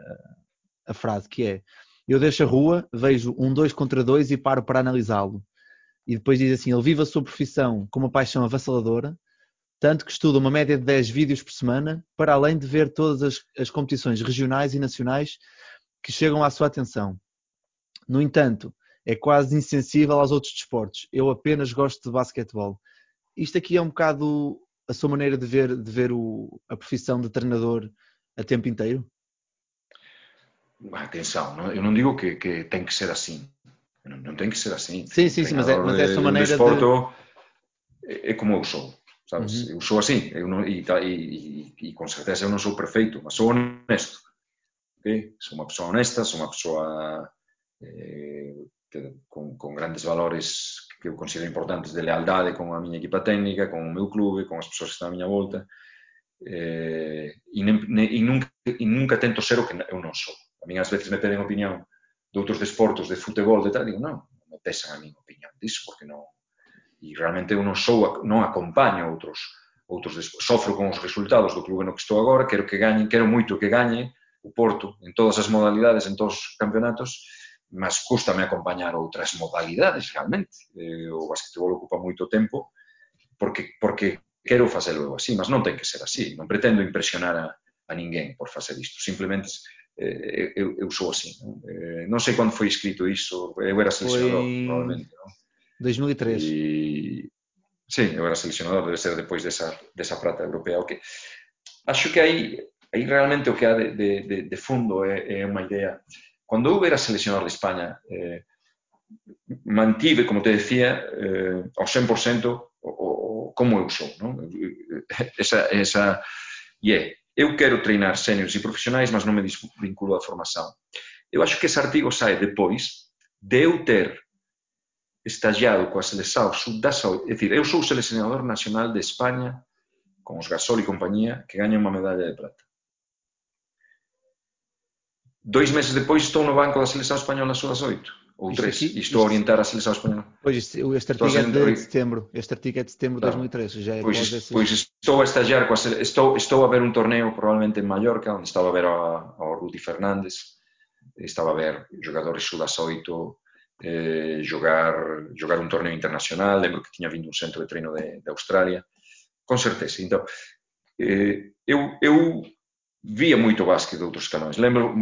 a frase que é eu deixo a rua, vejo um dois contra dois e paro para analisá-lo. E depois diz assim, ele vive a sua profissão com uma paixão avassaladora, tanto que estuda uma média de 10 vídeos por semana, para além de ver todas as, as competições regionais e nacionais que chegam à sua atenção. No entanto, é quase insensível aos outros desportos. Eu apenas gosto de basquetebol. Isto aqui é um bocado a sua maneira de ver, de ver o, a profissão de treinador a tempo inteiro? Atenção, eu não digo que, que, tem que ser assim. Não, não, tem que ser assim. Sim, sim, sim mas, é, mas é a sua maneira de... É como eu sou. Sabes? Uhum. Eu sou assim. Eu não, e, e, e, com certeza eu não sou perfeito, mas sou honesto. Okay? Sou uma pessoa honesta, sou uma pessoa eh, que, con, con grandes valores que eu considero importantes de lealdade con a miña equipa técnica, con o meu clube, con as persoas que están a miña volta eh, e, ne, ne, e, nunca, e nunca tento ser o que eu non sou. A mí ás veces me peden opinión de outros desportos, de futebol, de tal, digo, non, non me pesan a miña opinión disso, porque non, e realmente eu non sou non acompaño outros outros sofro con os resultados do clube no que estou agora, quero que gañen, quero moito que gañe o Porto en todas as modalidades, en todos os campeonatos, mas custame acompañar outras modalidades realmente. Eh, o basquetebol ocupa moito tempo porque porque quero facelo eu así, mas non ten que ser así, non pretendo impresionar a, a ninguén por facer isto, simplemente eh, eu, eu sou así. Non, eh, non sei cando foi escrito iso, eu era seleccionador, foi... probablemente. Non? 2003. E... Sí, eu era seleccionador, debe ser depois desa, desa prata europea. O que... Acho que aí, aí realmente o que há de, de, de, de fundo é, é unha idea. Cando eu era seleccionador de España, eh, mantive, como te decía, eh, ao 100% o, o, como eu sou. Non? Esa, esa... Yeah. Eu quero treinar séniores e profesionais, mas non me vinculo á formación. Eu acho que ese artigo sai depois de eu ter estallado coa selección sub das é dicir, eu sou seleccionador nacional de España con os Gasol e compañía que gaña unha medalla de prata. Dois meses depois estou no banco da selección española sub das oito ou este tres, aquí, e estou a orientar a selección española. Pois o este artigo é de setembro, este artigo é de setembro de 2003, 2013, já é pois, desse... pois estou a estallar, coa, estou, estou a ver un torneo probablemente en Mallorca, onde estaba a ver ao Rudy Fernández, estaba a ver jogadores sub das oito eh, jogar, jogar um torneio internacional, lembro que tinha vindo um centro de treino da Austrália, com certeza. Então, eh, eu, eu via muito basquete de outros canais. Lembro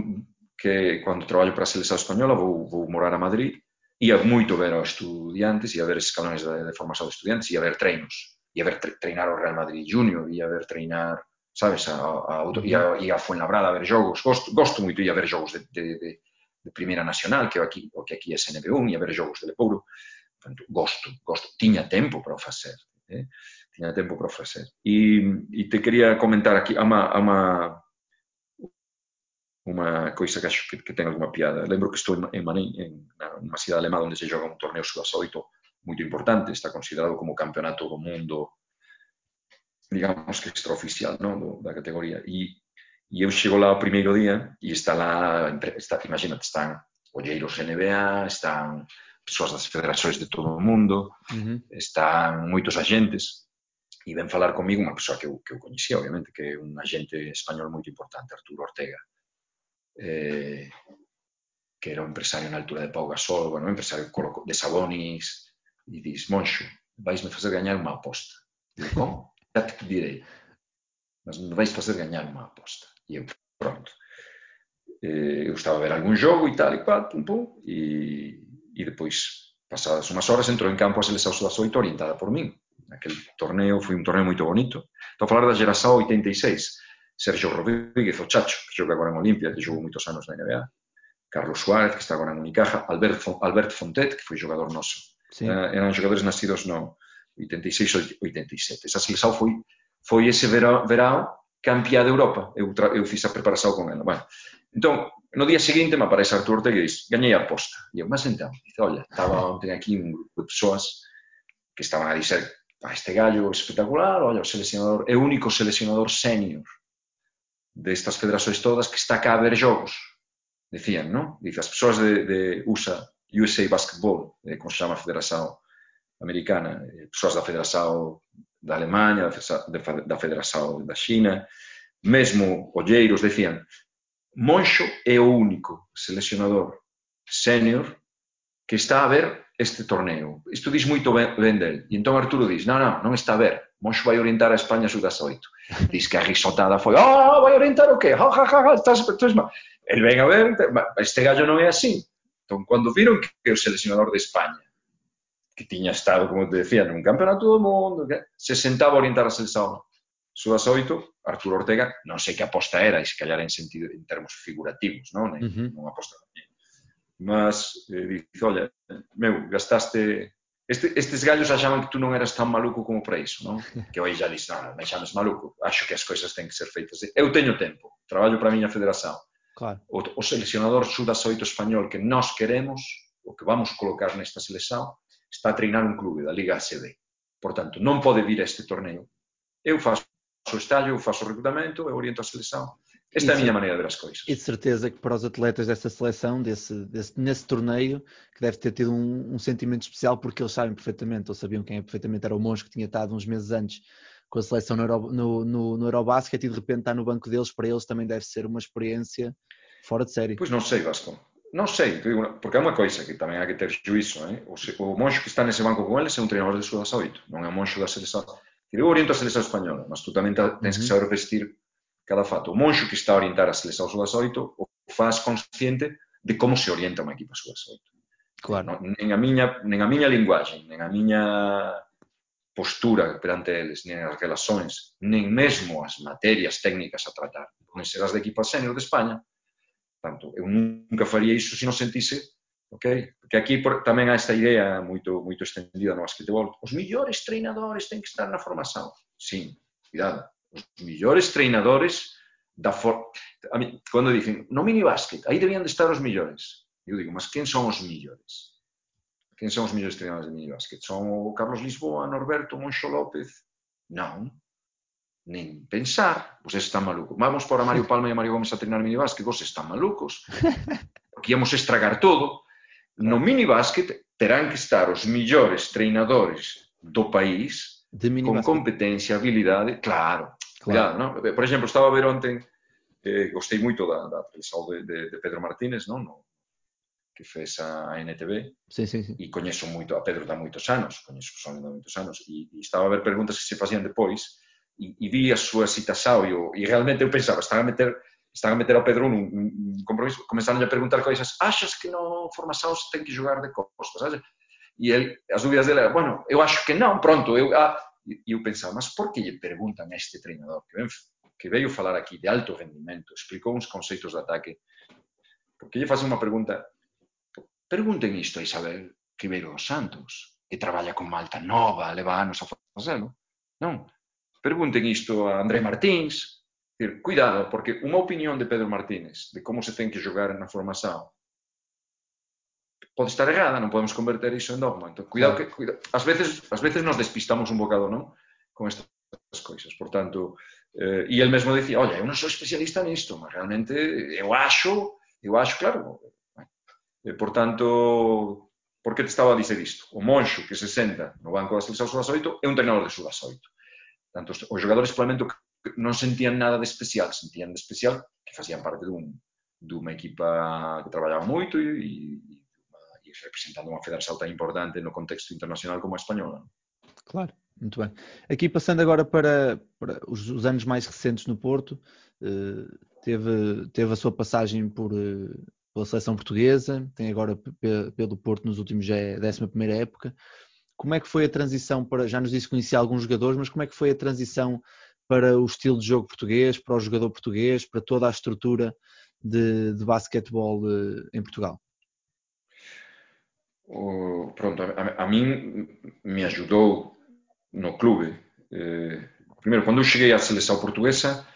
que quando trabalho para a seleção espanhola vou, vou morar a Madrid, ia muito ver aos estudiantes, ia ver escalões de, de formação de estudiantes, ia ver treinos, ia ver tre treinar o Real Madrid Junior, ia ver treinar, sabes, a, a, a, ia, ia a Fuenlabrada a ver jogos, gosto, gosto ia ver jogos de, de, de, de Primeira Nacional, que aqui, o que aqui é SNB1, ia ver jogos de Lepouro, Portanto, gosto, gosto, tiña tempo para o eh? tiña tempo para o. E, e te quería comentar aquí, há uma, há uma uma coisa que acho que, que tem alguma piada. Lembro que estou em Manin, em uma cidade alemã onde se joga um torneio sub-18 muito importante, está considerado como campeonato do mundo, digamos que extraoficial, do, da categoria. E, E eu chego lá o primeiro día e está lá, está, imagínate, están olleiros NBA, están persoas das federações de todo o mundo, uh -huh. están moitos agentes, e ven falar comigo unha persoa que eu, que eu coñecía, obviamente, que é un agente español moito importante, Arturo Ortega, eh, que era un empresario na altura de Pau Gasol, bueno, un empresario de Sabonis, e dis, Monxo, vais me facer gañar unha aposta. Digo, como? Já te direi. Mas me vais facer gañar unha aposta. E pronto. Eh, eu estaba a ver algún jogo e tal e cual, pum, pum, e, e depois, pasadas unhas horas, entrou en campo a seleção das oito orientada por min. Aquel torneo foi un torneo moito bonito. Estou a falar da geração 86 Sergio Rodríguez, o Chacho, que xoga agora en Olimpia, que xogou moitos anos na NBA, Carlos Suárez, que está agora en Unicaja, Albert, Albert Fontet, que foi xogador noso. Sí. Uh, eran xogadores nacidos no 86 87. Esa selección foi foi ese verão, verão campeá de Europa. Eu, tra... eu fiz a preparación con ela. Bueno, entón, no día seguinte me aparece Artur Ortega e diz, gañei a aposta. E eu, mas entón, dice, olha, estaba ontem aquí un grupo de persoas que estaban a dizer, ah, este gallo espectacular, olha, o seleccionador, é o único seleccionador senior destas de federações todas que está cá a ver jogos. Decían, non? Dice, as persoas de, de USA, USA Basketball, eh, como se chama a Federación Americana, eh, persoas da federação da Alemanha, da, federação da China, mesmo olleiros, decían, Moncho é o único seleccionador senior que está a ver este torneo. Isto diz moito ben, ben del. E entón Arturo diz, non, non, non está a ver. Moncho vai orientar a España Sudas 8. Diz que a risotada foi, ah, oh, vai orientar o qué? Ja, ja, ja, estás, estás mal. El ven a ver, este gallo non é así. Entón, cando viron que o seleccionador de España, que tiña estado, como te decía, nun campeonato do mundo, que se sentaba a orientar a selección. Súas oito, Arturo Ortega, non sei que aposta era, e se callar en sentido en termos figurativos, non, uh -huh. non aposta. Mas, eh, dice, olha, meu, gastaste Este, estes gallos achaban que tú non eras tan maluco como para iso, non? Que hoxe já dis, non, ah, me chames maluco, acho que as coisas ten que ser feitas. Eu teño tempo, traballo para a miña federación. Claro. O, o seleccionador suda xoito español que nós queremos, o que vamos colocar nesta selección, está a treinar un clube da Liga ACB. Portanto, non pode vir a este torneo. Eu faço o estallo, eu faço o recrutamento, eu oriento a seleção, esta é a minha maneira de ver as coisas. E de certeza que para os atletas dessa seleção, desse, desse, nesse torneio, que deve ter tido um, um, sentimento especial porque eles sabem perfeitamente, ou sabiam quem é perfeitamente era o Monge que tinha estado uns meses antes com a seleção no, Euro, no, no, no Eurobasket e de repente está no banco deles, para eles também deve ser uma experiência fora de série. Pois não sei, Vasco. non sei, porque é unha coisa que tamén hai que ter juízo, eh? o, o monxo que está nese banco con eles é un treinador de Sudas 8, non é monxo da selección. Eu oriento a selección española, mas tú tamén tens que mhm. saber vestir cada fato. O monxo que está a orientar a selección Sudas 8 o faz consciente de como se orienta unha equipa Sudas 8. Claro. Non, nen a miña, nen a miña linguaxe, nen a miña postura perante eles, nin as relaxóns, nen mesmo as materias técnicas a tratar. Poden serás de equipa senior de España, Tanto, eu nunca faría iso se non sentise ok? Porque aquí por, tamén há esta idea moito moito estendida no basquetebol. Os millores treinadores ten que estar na formación. Sim, cuidado. Os millores treinadores da for... A mí, cando dicen, no mini básquet, aí debían de estar os millores. Eu digo, mas quen son os millores? Quen son os millores treinadores de mini básquet? Son o Carlos Lisboa, Norberto, Monxo López? Non nen pensar, vocês están malucos. Vamos por a Mario Palma e a Mario Gómez a treinar minibásquet, vocês están malucos. Porque íamos estragar todo. No minibásquet terán que estar os millores treinadores do país de con competencia, habilidade, claro. claro. Cuidado, non? Por exemplo, estaba a ver onten, eh, gostei moito da, da de, de, de Pedro Martínez, non? No, que fez a NTV, sí, sí, sí. e coñezo moito a Pedro da moitos anos, coñezo son da moitos anos, e, e estaba a ver preguntas que se facían depois, e, e vi a súa citação e, e realmente eu pensaba, están a meter están a meter ao Pedro nun, nun compromiso, começaron a perguntar coisas, achas que no formação se ten que jogar de costas, sabes? E el, as dúbidas dele bueno, eu acho que non, pronto, eu, ah, e eu pensaba, mas por que lle preguntan a este treinador que, ven, que veio falar aquí de alto rendimento, explicou uns conceitos de ataque, porque lle facen unha pregunta Pregunten isto a Isabel Ribeiro dos Santos, que traballa con Malta Nova, leva anos a facelo. Non? Pregunten isto a André Martins, Dir, cuidado, porque unha opinión de Pedro Martínez de como se ten que xogar na formación pode estar errada, non podemos converter iso en dogma. Entón, cuidado que cuidado. As veces as veces nos despistamos un bocado, non? Con estas coisas. Por tanto, eh, e el mesmo dicía, "Oye, eu non sou especialista nisto, mas realmente eu acho, eu acho, claro, E, por tanto, por que te estaba a dizer isto? O Monxo que se senta no banco da selección sub-18 é un treinador de sub-18 Tanto os jogadores probablemente non sentían nada de especial, sentían de especial que facían parte dun, dunha equipa que traballaba moito e, e, e representando unha federación tan importante no contexto internacional como a española. Claro, muito bem. Aqui passando agora para, para os, os, anos mais recentes no Porto, eh, teve, teve a sua passagem por, eh, pela seleção portuguesa, tem agora pelo Porto nos últimos já é a 11 época. Como é que foi a transição para, já nos disse que conhecia alguns jogadores, mas como é que foi a transição para o estilo de jogo português, para o jogador português, para toda a estrutura de, de basquetebol eh, em Portugal? O, pronto, a, a, mim me ajudou no clube. Eh, primeiro, quando eu cheguei à seleção portuguesa,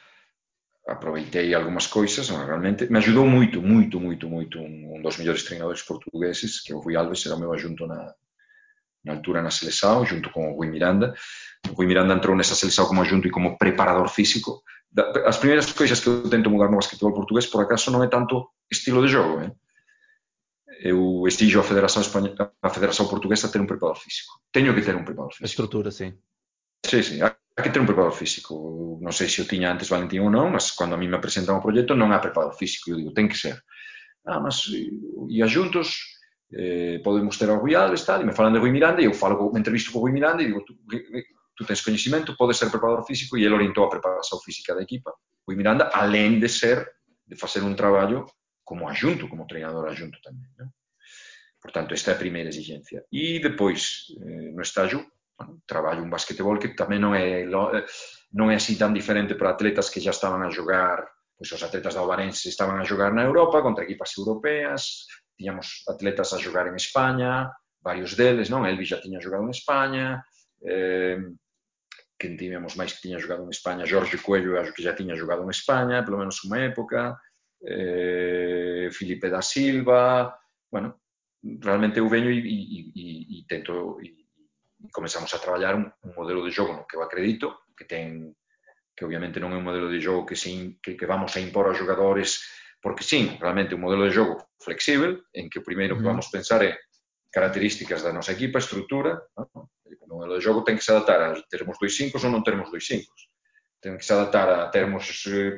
aproveitei algunhas coisas, realmente me ajudou moito, moito, moito, moito un, un dos mellores treinadores portugueses, que é o Rui Alves, era o meu ajunto na, na altura na seleção, junto con o Rui Miranda. O Rui Miranda entrou nessa seleção como ajunto e como preparador físico. As primeiras coisas que eu tento mudar no basquetebol portugués, por acaso, non é tanto estilo de jogo, eh? eu exijo a Federação, Espanhola, a Federação Portuguesa ter um preparador físico. Tenho que ter um preparador físico. A estrutura, sim. Sim, sim. Hai que ter un preparador físico. Non sei se o tiña antes Valentín ou non, mas cando a mí me presentan o proxecto non há preparador físico. Eu digo, ten que ser. Ah, mas e a juntos eh, podemos ter ao Ruiales, tal, e me falan de Rui Miranda, e eu falo, me entrevisto co Rui Miranda, e digo, tú, tú tens coñecimento, podes ser preparador físico, e ele orientou a preparación física da equipa. Rui Miranda, alén de ser, de facer un traballo como ajunto, como treinador ajunto tamén. Non? Portanto, esta é a primeira exigencia. E depois, eh, no estágio, bueno, traballo un basquetebol que tamén non é, eh, non é así tan diferente para atletas que já estaban a jogar, pois os atletas da Ovarense estaban a jogar na Europa contra equipas europeas, tínhamos atletas a jogar em Espanha, vários deles, não? Elvis já tinha jogado em Espanha, eh, quem tínhamos mais que tinha jogado em Espanha, Jorge Coelho, acho que já tinha jogado em Espanha, pelo menos uma época, eh, Felipe da Silva, bueno, realmente eu venho e, e, e, e tento, e, começamos a trabalhar um, um, modelo de jogo no que eu acredito, que tem, que obviamente não é um modelo de jogo que, se, que, que vamos a impor aos jogadores porque sim, realmente un modelo de xogo flexível, en que o primeiro que vamos pensar é características da nosa equipa, estrutura, ¿no? o modelo de xogo ten que se adaptar a termos dois cinco ou non termos dois cinco. Ten que se adaptar a termos eh,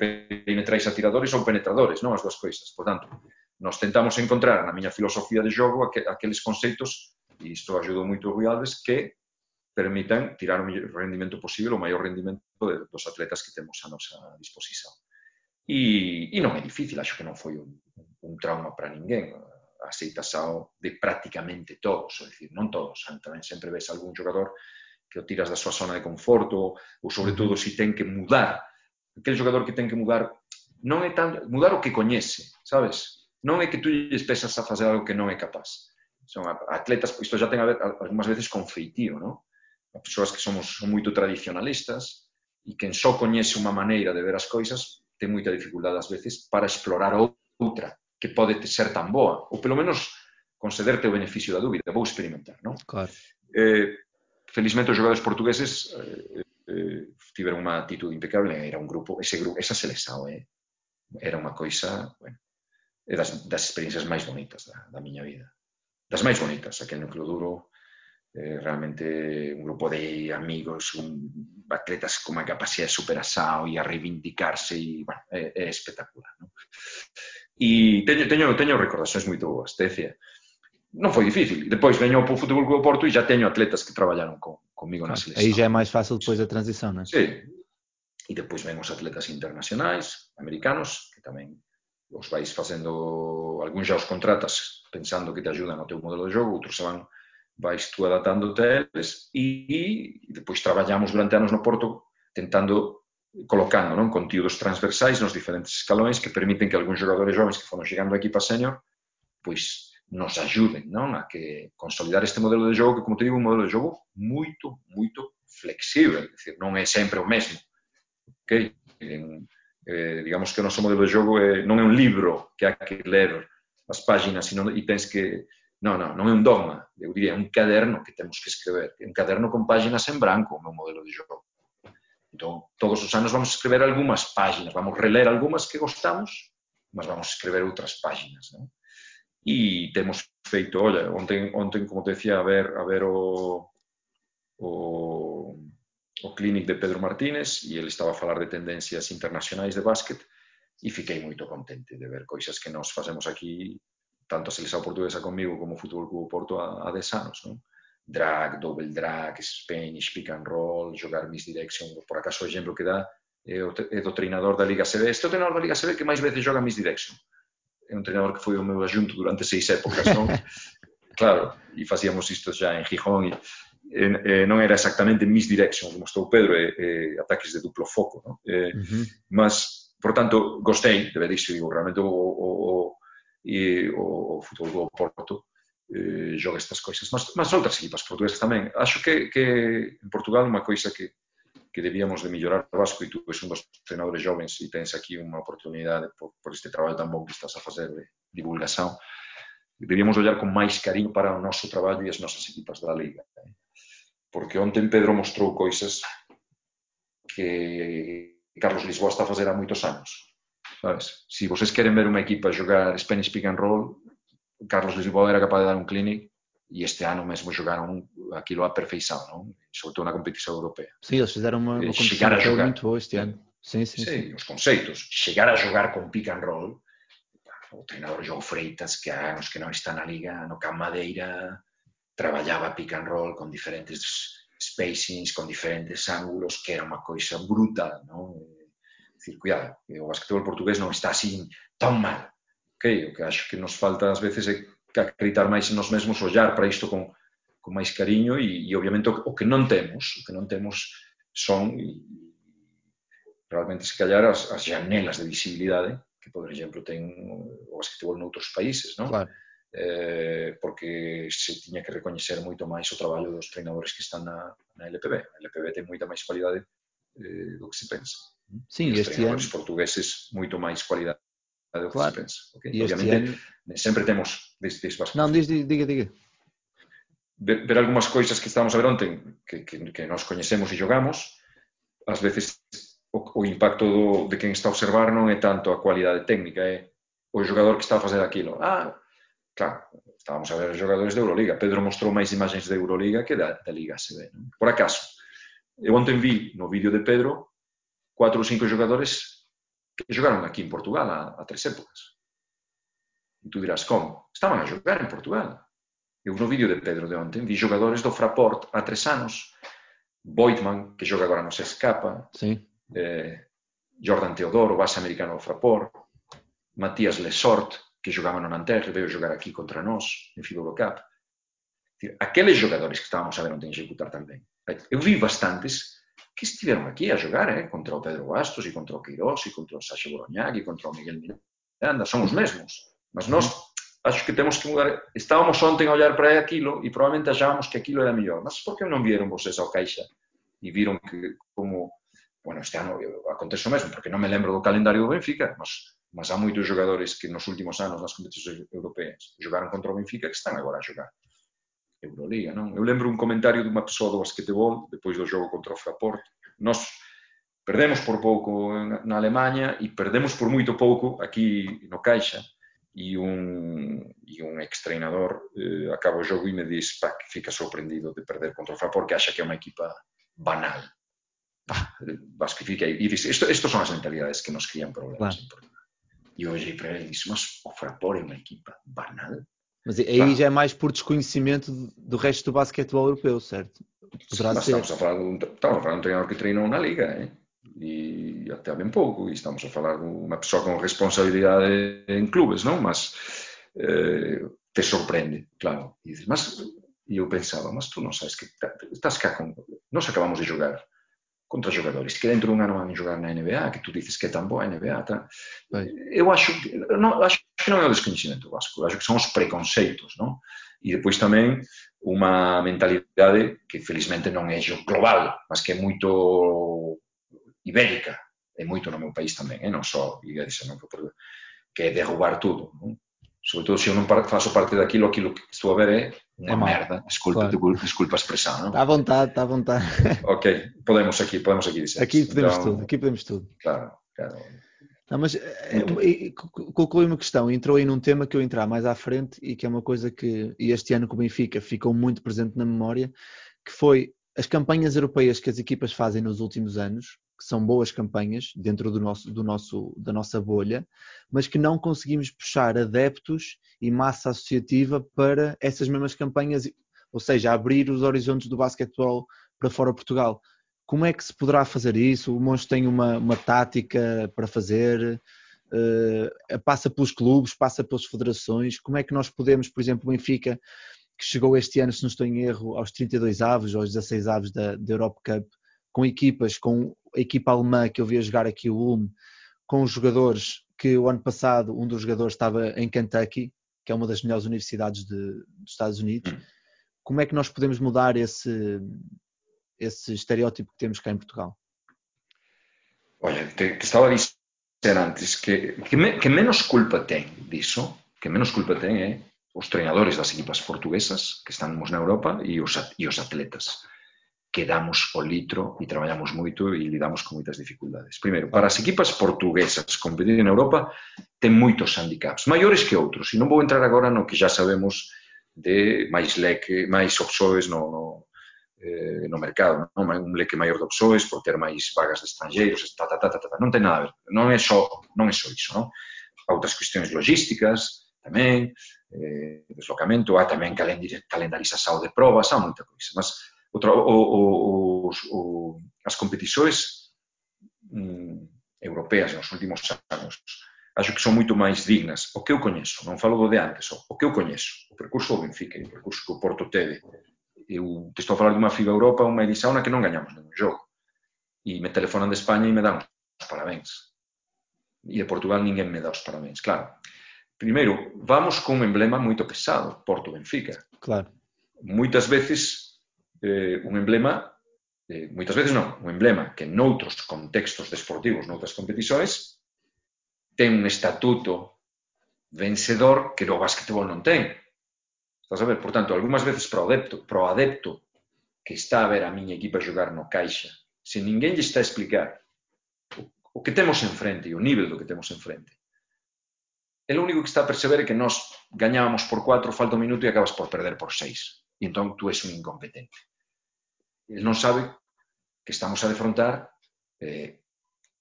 penetrais a tiradores ou penetradores, non as dúas coisas. Por tanto, nos tentamos encontrar na miña filosofía de xogo aqueles conceptos e isto ajudou moito o Rui Alves, que permitan tirar o mellor rendimento posible, o maior rendimento de, dos atletas que temos a nosa disposición. E, e non é difícil, acho que non foi un, un trauma para ninguén. Aceitase de prácticamente todos, é dicir, non todos, eh, tamén sempre ves algún xogador que o tiras da súa zona de conforto, ou sobre todo se si ten que mudar, aquel xogador que ten que mudar, non é tan, mudar o que coñece, sabes? Non é que tú lles pesas a facer algo que non é capaz son atletas, isto já ten a ver, algunhas veces con feitío, non? As persoas que somos son moito tradicionalistas e quen só coñece unha maneira de ver as coisas ten moita dificultade ás veces para explorar outra que pode ser tan boa, ou pelo menos concederte o beneficio da dúbida, vou experimentar, non? Claro. Eh, felizmente os jogadores portugueses eh, eh, tiveron unha atitude impecable, era un grupo, ese grupo, esa selección, eh, era unha coisa, bueno, das, das experiencias máis bonitas da, da miña vida. Das máis bonitas, aquel núcleo duro, eh, realmente un grupo de amigos, un, atletas con unha capacidade de superasao e a reivindicarse e, bueno, eh, é, é espectacular. ¿no? E teño, teño, teño recordacións moito boas, te decía. Non foi difícil. Depois veño para o Fútbol do Porto e já teño atletas que traballaron con, comigo na selección. Aí já é máis fácil depois da transición, non é? Sí. E depois ven os atletas internacionais, americanos, que tamén os vais facendo, algúns já os contratas pensando que te ajudan ao teu modelo de jogo, outros se van vais tú adaptándote a eles e, e depois traballamos durante anos no Porto tentando colocando non contidos transversais nos diferentes escalóns que permiten que algúns jogadores jovens que foron chegando aquí equipa senior pois nos ajuden non a que consolidar este modelo de jogo que, como te digo, un modelo de jogo moito, moito flexible. é dicir, non é sempre o mesmo. Okay? En, eh, digamos que o noso modelo de jogo é, non é un libro que hai que ler as páginas sino, e tens que Non, non, non é un dogma, eu diría, é un caderno que temos que escrever, é un caderno con páginas en branco, o meu modelo de jogo. Entón, todos os anos vamos escrever algunhas páginas, vamos reler algunhas que gostamos, mas vamos escrever outras páginas, non? E temos feito, olha, ontem, ontem como te decía, a ver, a ver o, o, o clinic de Pedro Martínez e ele estaba a falar de tendencias internacionais de básquet e fiquei moito contente de ver coisas que nós facemos aquí tanto a selección portuguesa comigo como o Fútbol Clube Porto há, há 10 anos, non? Drag, double drag, Spanish, pick and roll, jogar misdirection, por acaso o exemplo que dá é, o, é do treinador da Liga CB. Este é o treinador da Liga CB que máis veces joga misdirection é un treinador que foi o meu adjunto durante seis épocas, non? claro, e facíamos isto xa en Gijón e, e, non era exactamente misdirection, como estou Pedro, e, e ataques de duplo foco, non? E, uh -huh. Mas, por tanto, gostei de ver digo, realmente o, o, o, e o, o fútbol do Porto eh, joga estas coisas. Mas, mas outras equipas portuguesas tamén. Acho que, que en Portugal unha coisa que, que debíamos de mellorar Vasco e tú és un dos entrenadores jovens e tens aquí unha oportunidade por, por este traballo tan bom que estás a facer de divulgación. Debíamos olhar con máis cariño para o noso traballo e as nosas equipas da Liga. Eh? Porque ontem Pedro mostrou coisas que Carlos Lisboa está a facer há moitos anos. Sabes? Si vocês queren ver unha equipa jogar Spanish Pick and Roll Carlos Lisboa era capaz de dar un clinic e este ano mesmo jogaron aquilo a perfeição, non? Sobre na competição europeia. Sim, eles fizeram uma, uma competição a jogar, muito boa este ano. Sim, sim, sim, sim. os conceitos. Chegar a jogar com pick and roll, o treinador João Freitas, que há anos que não está na liga, no Camp Madeira, trabalhaba pick and roll con diferentes spacings, con diferentes ángulos, que era unha coisa brutal, non? dicir, cuidado, o basquetebol portugués non está así tan mal. Okay? O que acho que nos falta ás veces é acreditar máis nos mesmos, ollar para isto con, con máis cariño e, e obviamente, o, o que non temos, o que non temos son e, realmente se callar as, as janelas de visibilidade que, por exemplo, ten o basquetebol noutros países, non? Claro. Eh, porque se tiña que recoñecer moito máis o traballo dos treinadores que están na, na LPB. A LPB ten moita máis cualidade eh, do que se pensa. Sim, Eles este ano... Os portugueses moito máis cualidade do que claro. se pensa. Okay? E Obviamente, ano... sempre temos Diz, dis vascos. Non, dis, diga, diga. Ver, ver algunhas coisas que estábamos a ver onten, que, que, que nos coñecemos e jogamos, ás veces o, o impacto do, de quen está a observar non é tanto a cualidade técnica, é o jogador que está a facer aquilo. Ah, claro, estábamos a ver os jogadores Euroliga. Pedro mostrou máis imaxes de Euroliga que da, da Liga ACB. Non? Por acaso, eu ontem vi no vídeo de Pedro cuatro ou cinco xogadores que xogaron aquí en Portugal a, a tres épocas e tú dirás, como? Estaban a xogar en Portugal Eu no vídeo de Pedro de ontem vi xogadores do Fraport há tres anos, Boitman, que xoga agora no se escapa, Sim. eh, Jordan Teodoro, base americano do Fraport, Matías Lesort, que xogaba no Nanterre, veio xogar aquí contra nós, en FIBA Cup. Aqueles xogadores que estábamos a ver ontem executar tamén. Eu vi bastantes que estiveron aquí a xogar, eh, contra o Pedro Bastos, e contra o Queiroz, e contra o Sacha Boroñac, e contra o Miguel Miranda, son os mesmos. Mas nós acho que temos que mudar. Estábamos ontem a olhar para aquilo e probablemente achábamos que aquilo era mellor. Mas por que non vieron vocês ao caixa e viron que como bueno, este ano acontece o mesmo, porque non me lembro do calendario do Benfica, mas, mas há moitos jogadores que nos últimos anos nas competicións europeas jogaron contra o Benfica que están agora a xogar Euroliga, non? Eu lembro un comentario dunha persoa do basquetebol depois do jogo contra o Fraport. Nós perdemos por pouco na Alemanha e perdemos por moito pouco aquí no Caixa e un, e un ex-treinador eh, acaba o jogo e me diz pa, que fica sorprendido de perder contra o Fraport porque acha que é unha equipa banal. Vas que fica e dice, isto, isto son as mentalidades que nos crían problemas. Claro. E hoje para ele disse, mas o Fraport é uma equipa banal? Mas aí claro. já é mais por desconhecimento do resto do basquetebol europeu, certo? Poderá mas ser. Estamos a falar de um, estamos a falar de um treinador que treinou na Liga, hein? e até há bem pouco, e estamos a falar de uma pessoa com responsabilidade em clubes, não? Mas eh, te surpreende, claro. E dices, mas, e eu pensava, mas tu não sabes que estás cá com... Nós acabamos de jogar contra jogadores que dentro de um ano vão jogar na NBA, que tu dizes que é tão boa a NBA. Tá? Eu acho que, não, acho que não é o desconhecimento vasco, acho que são os preconceitos, não? E depois também uma mentalidade que felizmente não é global, mas que é muito ibérica, é muito no meu país também, eh? non só, e ese non que é derrubar tudo, non? Sobretudo se eu não faço parte daquilo, aquilo que estou a ver é é merda. Desculpa, claro. desculpa a expressão. Não? Está à vontade, está à vontade. ok, podemos aqui, podemos aqui dizer. Aqui podemos então, tudo, aqui podemos tudo. Claro, claro. Não, mas é, colocou uma questão, entrou aí num tema que eu entrar mais à frente e que é uma coisa que este ano com o Benfica ficou muito presente na memória, que foi as campanhas europeias que as equipas fazem nos últimos anos, que são boas campanhas dentro do nosso, do nosso, da nossa bolha, mas que não conseguimos puxar adeptos e massa associativa para essas mesmas campanhas, ou seja, abrir os horizontes do basquetebol para fora de Portugal. Como é que se poderá fazer isso? O Monstro tem uma, uma tática para fazer? Uh, passa pelos clubes, passa pelas federações. Como é que nós podemos, por exemplo, o Benfica, que chegou este ano, se não estou em erro, aos 32 avos, aos 16 avos da, da Europe Cup, com equipas, com a equipa alemã que eu vi jogar aqui o Ulm, com os jogadores que o ano passado um dos jogadores estava em Kentucky, que é uma das melhores universidades de, dos Estados Unidos. Hum. Como é que nós podemos mudar esse, esse estereótipo que temos cá em Portugal? Olha, te, te estava a dizer antes que, que, me, que menos culpa tem disso, que menos culpa tem é os treinadores das equipas portuguesas que estamos na Europa e os, e os atletas que damos o litro e traballamos moito e lidamos con moitas dificultades. Primeiro, para as equipas portuguesas competir en Europa ten moitos handicaps, maiores que outros, e non vou entrar agora no que já sabemos de máis leque, máis opsoes no, no, eh, no mercado, non? un leque maior de opsoes por ter máis vagas de estranxeiros, ta, ta, ta, ta, ta, ta. non ten nada a ver, non é só, non é só iso, non? outras cuestións logísticas, tamén, eh, deslocamento, há tamén calendarização de probas, há moita coisa, mas o, o, os, o, as competições mm, europeas nos últimos anos acho que son moito máis dignas. O que eu coñezo, non falo do de antes, o que eu coñezo, o percurso do Benfica e o percurso que o Porto teve. Eu te estou a falar de unha FIBA Europa, unha Elisauna que non gañamos ningún jogo. E me telefonan de España e me dan os parabéns. E de Portugal ninguén me dá os parabéns, claro. Primeiro, vamos con un emblema moito pesado, Porto Benfica. Claro. Moitas veces eh, un emblema, eh, moitas veces non, un emblema que noutros contextos desportivos, noutras competições, ten un estatuto vencedor que no basquetebol non ten. Estás a ver? Por tanto, algunhas veces para o adepto, para o adepto que está a ver a miña equipa xogar no caixa, se ninguén lle está a explicar o que temos enfrente e o nivel do que temos enfrente, el único que está a perceber é que nós gañábamos por 4, falta un minuto e acabas por perder por 6. E entón tú és un incompetente. Eles non sabe que estamos a defrontar eh,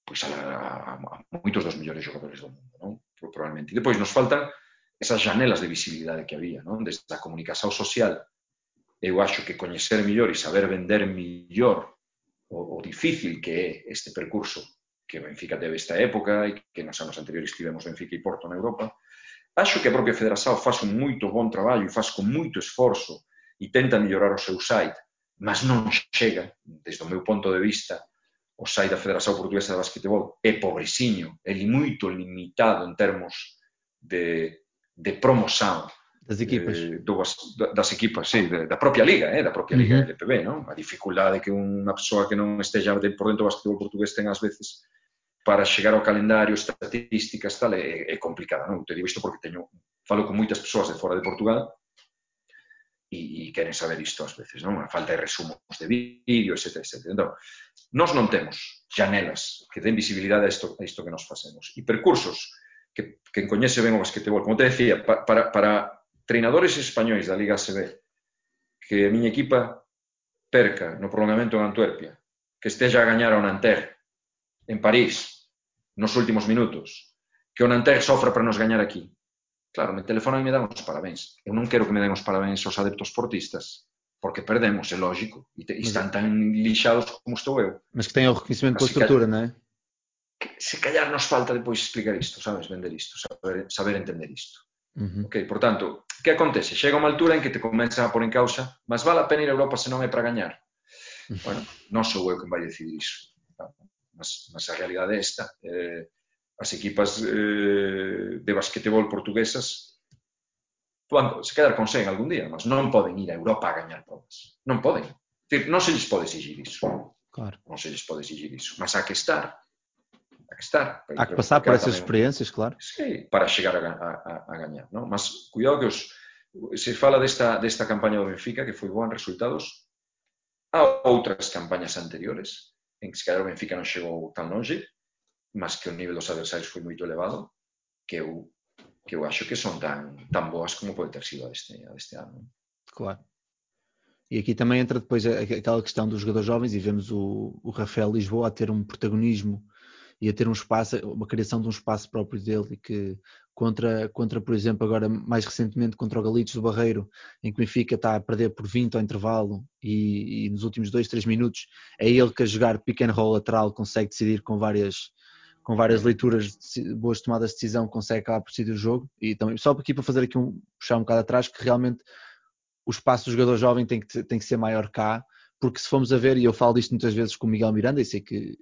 pois a, a, a moitos dos mellores xogadores do mundo, non? probablemente. E depois nos faltan esas janelas de visibilidade que había, non? desde a comunicación social, eu acho que coñecer mellor e saber vender mellor o, o difícil que é este percurso que Benfica teve esta época e que nos anos anteriores tivemos Benfica e Porto na Europa, acho que a propia Federação faz un moito bon traballo e faz con moito esforzo e tenta mellorar o seu site mas non chega, desde o meu ponto de vista, o SAI da Federación Portuguesa de Basquetebol é pobresiño, é muito limitado en termos de, de promoción das equipas, eh, do, das equipas sí, da propia liga, eh, da propia liga uh -huh. LPB, non? a dificultade que unha persoa que non esteja por dentro do basquetebol portugués ten ás veces para chegar ao calendario, estatísticas, tal, é, é complicada. Non? Te digo isto porque teño, falo con moitas persoas de fora de Portugal e, e queren saber isto ás veces, non? A falta de resumos de vídeo, etc, etc. Entón, nós non temos janelas que den visibilidade a isto, a isto que nos facemos. E percursos que, que coñece ben o basquetebol. Como te decía, pa, para, para treinadores españois da Liga ACB que a miña equipa perca no prolongamento en Antuerpia, que esteja a gañar ao Nanterre en París nos últimos minutos, que o Nanterre sofra para nos gañar aquí, Claro, me telefonan e me dan os parabéns. Eu non quero que me den os parabéns aos adeptos portistas, porque perdemos, é lógico, e, te, e están tan lixados como estou eu. Mas que ten o reconhecimento coa estrutura, non é? Se callar nos falta depois explicar isto, sabes, vender isto, saber, saber entender isto. Uh -huh. Ok, por tanto, que acontece? Chega unha altura en que te comenzan a pôr en causa mas vale a pena ir a Europa se non é para gañar. Uh -huh. Bueno, non sou eu quen vai decidir iso. Mas, mas a realidade é esta. Eh, as equipas eh, de basquetebol portuguesas van se quedar con 100 algún día, mas non poden ir a Europa a gañar provas. Non poden. Decir, non se lles pode exigir iso. Claro. Non se lles pode exigir iso. Mas há que estar. Há que estar. Há que passar por essas experiencias, claro. Sí, para chegar a, a, a, gañar. Non? Mas cuidado que os, se fala desta, desta campaña do Benfica, que foi boa en resultados, há outras campañas anteriores en que se calhar o Benfica non chegou tan longe, mas que o nivel dos adversarios foi moito elevado, que eu, que eu acho que son tan, tan boas como pode ter sido a deste, a deste ano. Claro. E aqui também entra depois aquela questão dos jogadores jovens e vemos o, o Rafael Lisboa a ter um protagonismo e a ter um espaço, uma criação de um espaço próprio dele que contra, contra por exemplo, agora mais recentemente contra o Galitos do Barreiro, em que o Benfica está a perder por 20 ao intervalo e, e nos últimos 2, 3 minutos é ele que a jogar pick and roll lateral consegue decidir com várias com várias leituras, boas tomadas de decisão, consegue acabar por decidir o jogo. E também, só aqui para fazer aqui um, puxar um bocado atrás, que realmente o espaço do jogador jovem tem que, tem que ser maior cá, porque se formos a ver, e eu falo disto muitas vezes com o Miguel Miranda, e sei que,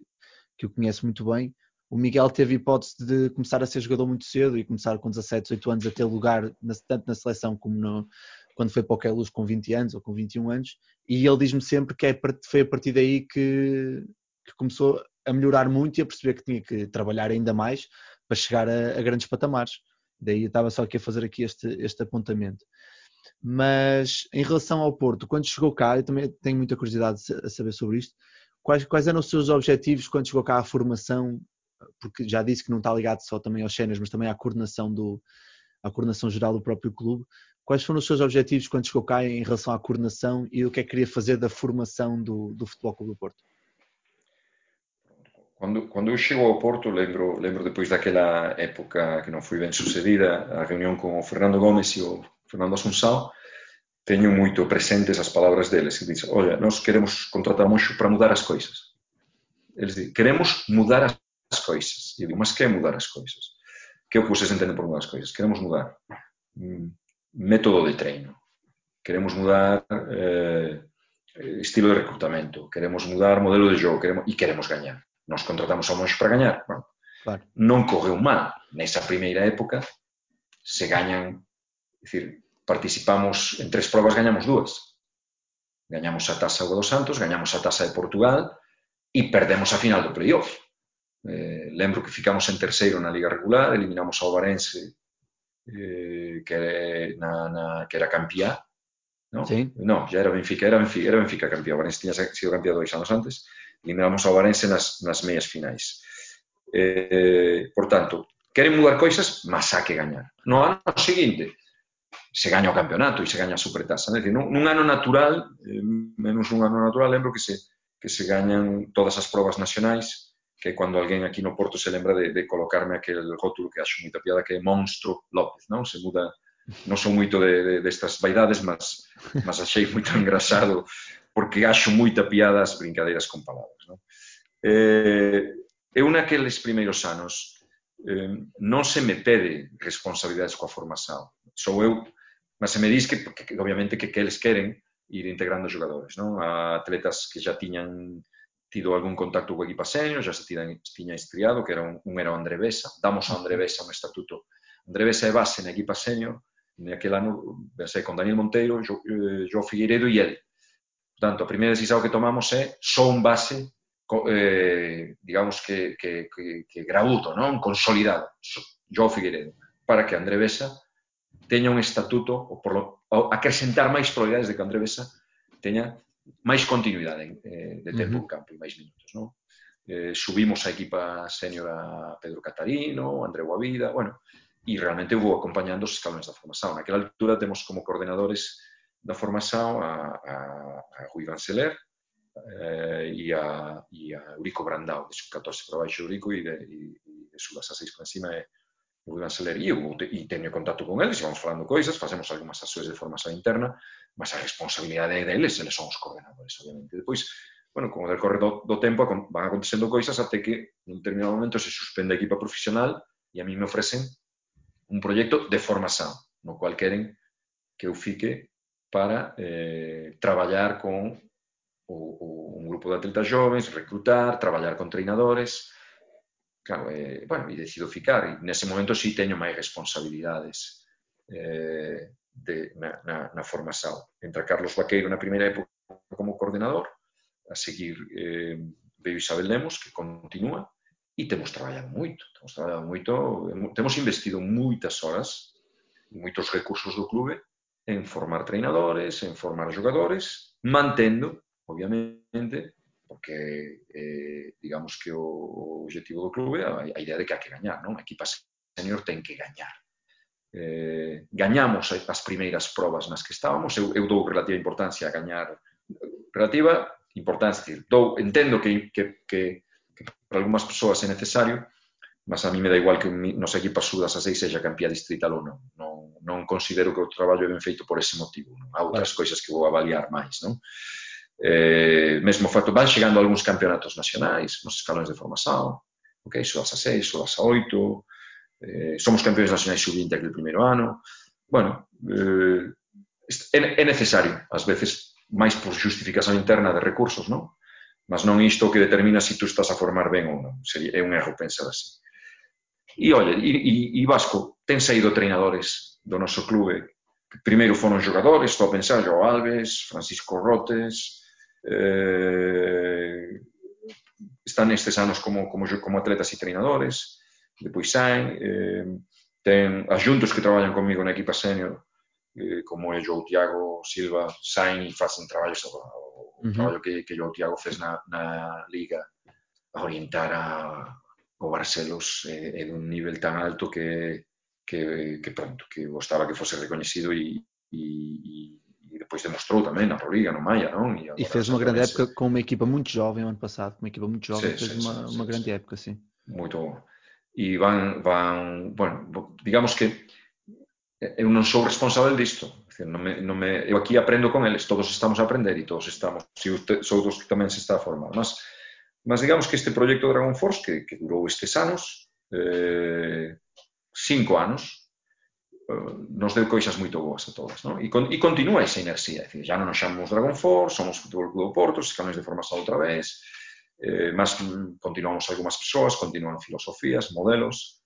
que o conhece muito bem, o Miguel teve hipótese de começar a ser jogador muito cedo e começar com 17, 18 anos a ter lugar, na, tanto na seleção como no, quando foi para o Luz com 20 anos ou com 21 anos, e ele diz-me sempre que é, foi a partir daí que, que começou a melhorar muito e a perceber que tinha que trabalhar ainda mais para chegar a, a grandes patamares. Daí eu estava só aqui a fazer aqui este, este apontamento. Mas em relação ao Porto, quando chegou cá, eu também tenho muita curiosidade a saber sobre isto. Quais, quais eram os seus objetivos quando chegou cá à formação? Porque já disse que não está ligado só também aos cenas, mas também à coordenação do, à coordenação geral do próprio clube. Quais foram os seus objetivos quando chegou cá em relação à coordenação e o que é que queria fazer da formação do, do Futebol Clube do Porto? Quando, quando eu chego ao Porto, lembro, lembro depois daquela época que non foi ben sucedida, a reunión con o Fernando Gómez e o Fernando Asunção, teño moito presentes as palabras deles, que dicen, olha, nós queremos contratar moxo para mudar as coisas. Eles dicen, queremos mudar as coisas. E eu digo, mas que mudar as coisas? Que é o que vocês entenden por mudar as coisas? Queremos mudar mm, método de treino, queremos mudar eh, estilo de recrutamento, queremos mudar modelo de jogo, queremos, e queremos gañar nos contratamos ao Monxo para gañar. Bueno, claro. Non correu mal. Nesa primeira época se gañan, dicir, participamos en tres probas, gañamos dúas. Gañamos a taza dos Santos, gañamos a tasa de Portugal e perdemos a final do playoff. Eh, lembro que ficamos en terceiro na Liga Regular, eliminamos ao Varense eh, que, na, na, que era campeá, no? Sí. no, ya era Benfica, era Benfica, era Benfica campeón, Varense tiña sido campeón dois anos antes, eliminamos ao Varense nas, nas meias finais. Eh, por tanto, queren mudar coisas, mas há que gañar. No ano seguinte, se gaña o campeonato e se gaña a supertasa. É dicir, nun, nun ano natural, eh, menos un ano natural, lembro que se, que se gañan todas as probas nacionais, que cando alguén aquí no Porto se lembra de, de colocarme aquel rótulo que acho moita piada, que é Monstro López, non? Se muda, non son moito de, de, destas vaidades, mas, mas achei moito engraxado porque acho moita piada as brincadeiras con palabras. Non? Eh, eu naqueles primeiros anos eh, non se me pede responsabilidades coa formación. Sou eu, mas se me diz que, que, que obviamente que, que eles queren ir integrando jogadores, non? A atletas que já tiñan tido algún contacto co equipa senior, já se tiñan, tiña estriado, que era un, un era o André Besa. Damos a André Besa un estatuto. André Besa é base na equipa senior, naquele ano, pensei con Daniel Monteiro, jo, eh, Figueiredo e ele. Portanto, a primeira decisión que tomamos é só un base, eh, digamos que, que, que, que graúdo, non? consolidado, Joao Figueiredo, para que André Besa teña un estatuto, ou por lo, ou acrescentar máis probabilidades de que André Besa teña máis continuidade eh, de tempo uh -huh. en campo e máis minutos. Non? Eh, subimos a equipa sénior a Pedro Catarino, André Guavida, bueno, e realmente vou acompañando os escalones da formación. Naquela altura temos como coordenadores da formación a, a, a Rui Vanceler eh, e, a, e a Eurico Brandao, de sub-14 para baixo Eurico e de, e, e de sub-16 para encima é Rui Vanceler E eu e teño contacto con eles e vamos falando coisas, facemos algunhas axuas de formación interna, mas a responsabilidade é deles, eles son os coordenadores, obviamente. Depois, bueno, como decorre do, do tempo, van acontecendo coisas até que nun determinado momento se suspende a equipa profesional e a mí me ofrecen un proyecto de formación, no cual queren que eu fique para eh, traballar con o, o, un grupo de atletas jovens, recrutar, traballar con treinadores, claro, eh, bueno, e decido ficar, e nese momento sí teño máis responsabilidades eh, de, na, na, na formación. Entra Carlos Vaqueiro na primeira época como coordenador, a seguir eh, veio Isabel Lemos, que continúa, e temos traballado moito, temos traballado moito, temos investido moitas horas moitos recursos do clube en formar treinadores, en formar jogadores, mantendo, obviamente, porque eh, digamos que o objetivo do clube é a, a idea de que hai que gañar, non? A equipa senior ten que gañar. Eh, gañamos as primeiras probas nas que estábamos, eu, eu dou relativa importancia a gañar relativa importancia, decir, dou, entendo que, que, que, que para algunhas persoas é necesario, mas a mí me dá igual que un, nosa equipa sudas a seis seja campeá distrital ou non. non non considero que o traballo é ben feito por ese motivo, non? Há outras coisas que vou avaliar máis, non? Eh, mesmo o facto, van chegando algúns campeonatos nacionais, nos escalóns de formación, ok, subas a 6, subas a 8, eh, somos campeóns nacionais sub-20 aquele primeiro ano, bueno, eh, é necesario, ás veces, máis por justificación interna de recursos, non? Mas non isto que determina se si tú estás a formar ben ou non. Sería, é un erro pensar así. E, olha, e, e, e Vasco, ten saído treinadores do noso clube. Primeiro foron xogadores, estou a pensar, Joao Alves, Francisco Rotes, eh, están estes anos como, como, como atletas e treinadores, depois saen, eh, ten axuntos que traballan comigo na equipa senior, eh, como é João Tiago Silva, saen e facen traballos, o, o uh -huh. traballo que, que João Tiago fez na, na Liga, a orientar a, o Barcelos é, en un nivel tan alto que que, que pronto, que gostaba que fose reconhecido e, e, e depois demostrou tamén na Proliga, no Maia, non? E, e fez uma grande época com uma equipa muito jovem ano passado, uma equipa muito jovem, sim, fez sim, uma, sim, uma grande época, sim. Muito bom e van, van bueno, digamos que eu non sou responsable disto. Decir, non me, non me, eu aquí aprendo con eles, todos estamos a aprender e todos estamos, sou dos que tamén se está a formar. Mas, mas digamos que este proxecto Dragon Force, que, que durou estes anos, eh, cinco anos eh, nos deu coisas moito boas a todas. Non? E, con, e continúa esa inercia. Dicir, já non nos chamamos Dragon Force, somos Futebol Clube do Porto, cambiamos de formación outra vez, eh, mas continuamos algunhas persoas, continuan filosofías, modelos,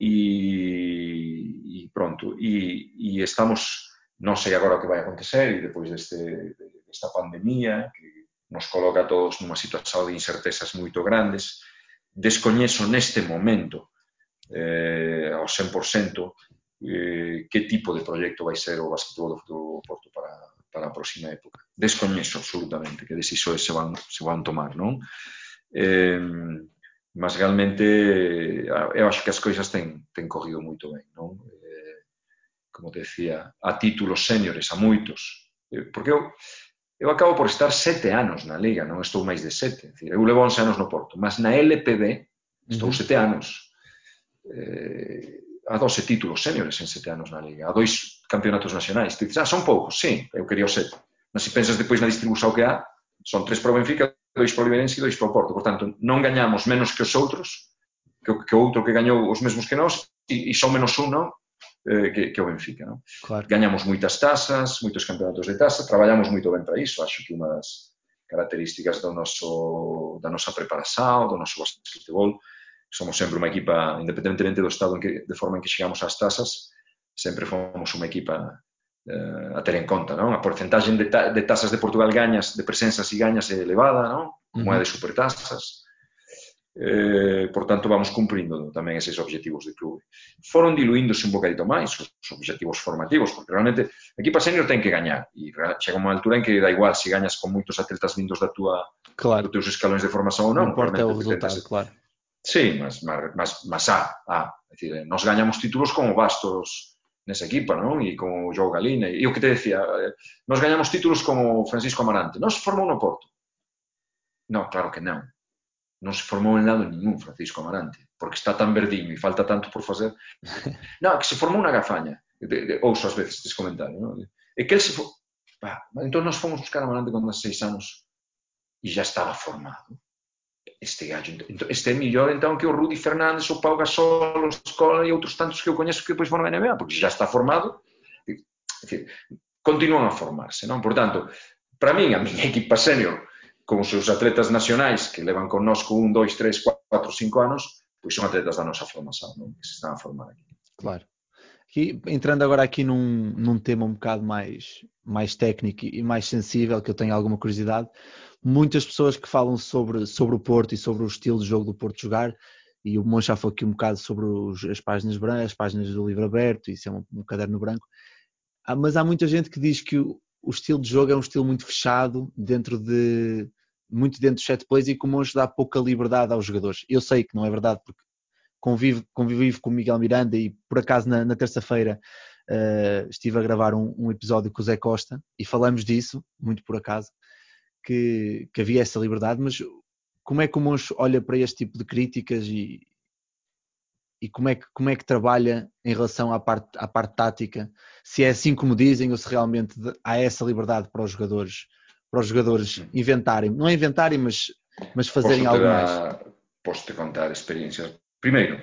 e, e pronto. E, e estamos, non sei agora o que vai acontecer, e depois deste, desta pandemia, que nos coloca a todos numa situación de incertezas moito grandes, descoñezo neste momento eh, ao 100% eh, que tipo de proxecto vai ser o basquetbol do futuro do Porto para, para a próxima época. Descoñezo absolutamente que decisións se van, se van tomar, non? Eh, mas realmente eh, eu acho que as coisas ten, ten corrido moito ben, non? Eh, como te decía, a títulos séniores, a moitos. Eh, porque eu, eu acabo por estar sete anos na Liga, non estou máis de sete. Decir, eu levo 11 anos no Porto, mas na LPB estou uh -huh. sete anos eh, a 12 títulos séniores en sete anos na Liga, a dois campeonatos nacionais. Te dices, ah, son poucos, sí, eu quería o sete. Mas se pensas depois na distribución que há, son tres para o Benfica, dois para o Liberense e dois para o Porto. Por tanto, non gañamos menos que os outros, que, que outro que gañou os mesmos que nós, e, e son menos un, non? Eh, que, que o Benfica. Non? Claro. Gañamos moitas tasas, moitos campeonatos de tasa, traballamos moito ben para iso, acho que unha das características do noso, da nosa preparación, do noso basquetebol, somos sempre unha equipa, independentemente do estado en que, de forma en que chegamos ás tasas, sempre fomos unha equipa eh, a ter en conta, non? A porcentaxe de, ta de tasas de Portugal gañas, de presenzas e gañas é elevada, non? Como é de supertasas. Eh, por tanto, vamos cumprindo tamén eses objetivos de clube. Foron diluíndose un bocadito máis os objetivos formativos, porque realmente a equipa senior ten que gañar e chega unha altura en que dá igual se gañas con moitos atletas vindos da tua, claro. dos teus escalóns de formación ou non. Non importa o resultado, claro Sí, mas, mas, mas, mas há, É dicir, nos gañamos títulos como Bastos nesa equipa, non? E como João Galina. E o que te decía, eh, nos gañamos títulos como Francisco Amarante. Non se formou no Porto. Non, claro que non. Non se formou en lado ningún Francisco Amarante, porque está tan verdiño e falta tanto por facer. non, que se formou unha gafaña. De, de, ouso ás veces tes comentario, non? E que el se... For... Bah, entón nos fomos buscar a Amarante con 16 anos e já estaba formado. Este gallo, este é millor entón que o Rudy Fernández, o Pau Gasol, o Escola e outros tantos que eu coñezo que depois foron a NBA, porque já está formado. Decir, continúan a formarse, non? Por tanto, para min, a miña equipa senior, con os seus atletas nacionais que levan connosco un, dois, tres, cuatro, cinco anos, pois atletas da nosa formação, que se están a formar aqui. Claro. Aqui, entrando agora aqui num, num tema um bocado mais, mais técnico e mais sensível, que eu tenho alguma curiosidade, muitas pessoas que falam sobre, sobre o Porto e sobre o estilo de jogo do Porto jogar, e o Moncha falou aqui um bocado sobre os, as páginas brancas, as páginas do livro aberto, isso é um, um caderno branco, ah, mas há muita gente que diz que o, o estilo de jogo é um estilo muito fechado dentro de muito dentro dos set plays e que o Monge dá pouca liberdade aos jogadores. Eu sei que não é verdade porque convivo, convivo com o Miguel Miranda e por acaso na, na terça-feira uh, estive a gravar um, um, episódio com o Zé Costa e falamos disso, muito por acaso, que, que havia essa liberdade, mas como é que o Monge olha para este tipo de críticas e, e como é, que, como é que trabalha em relação à parte, à parte tática? Se é assim como dizem ou se realmente há essa liberdade para os jogadores para os jogadores inventarem, não é inventarem, mas, mas fazerem algo mais. Posso-te contar experiências. Primeiro,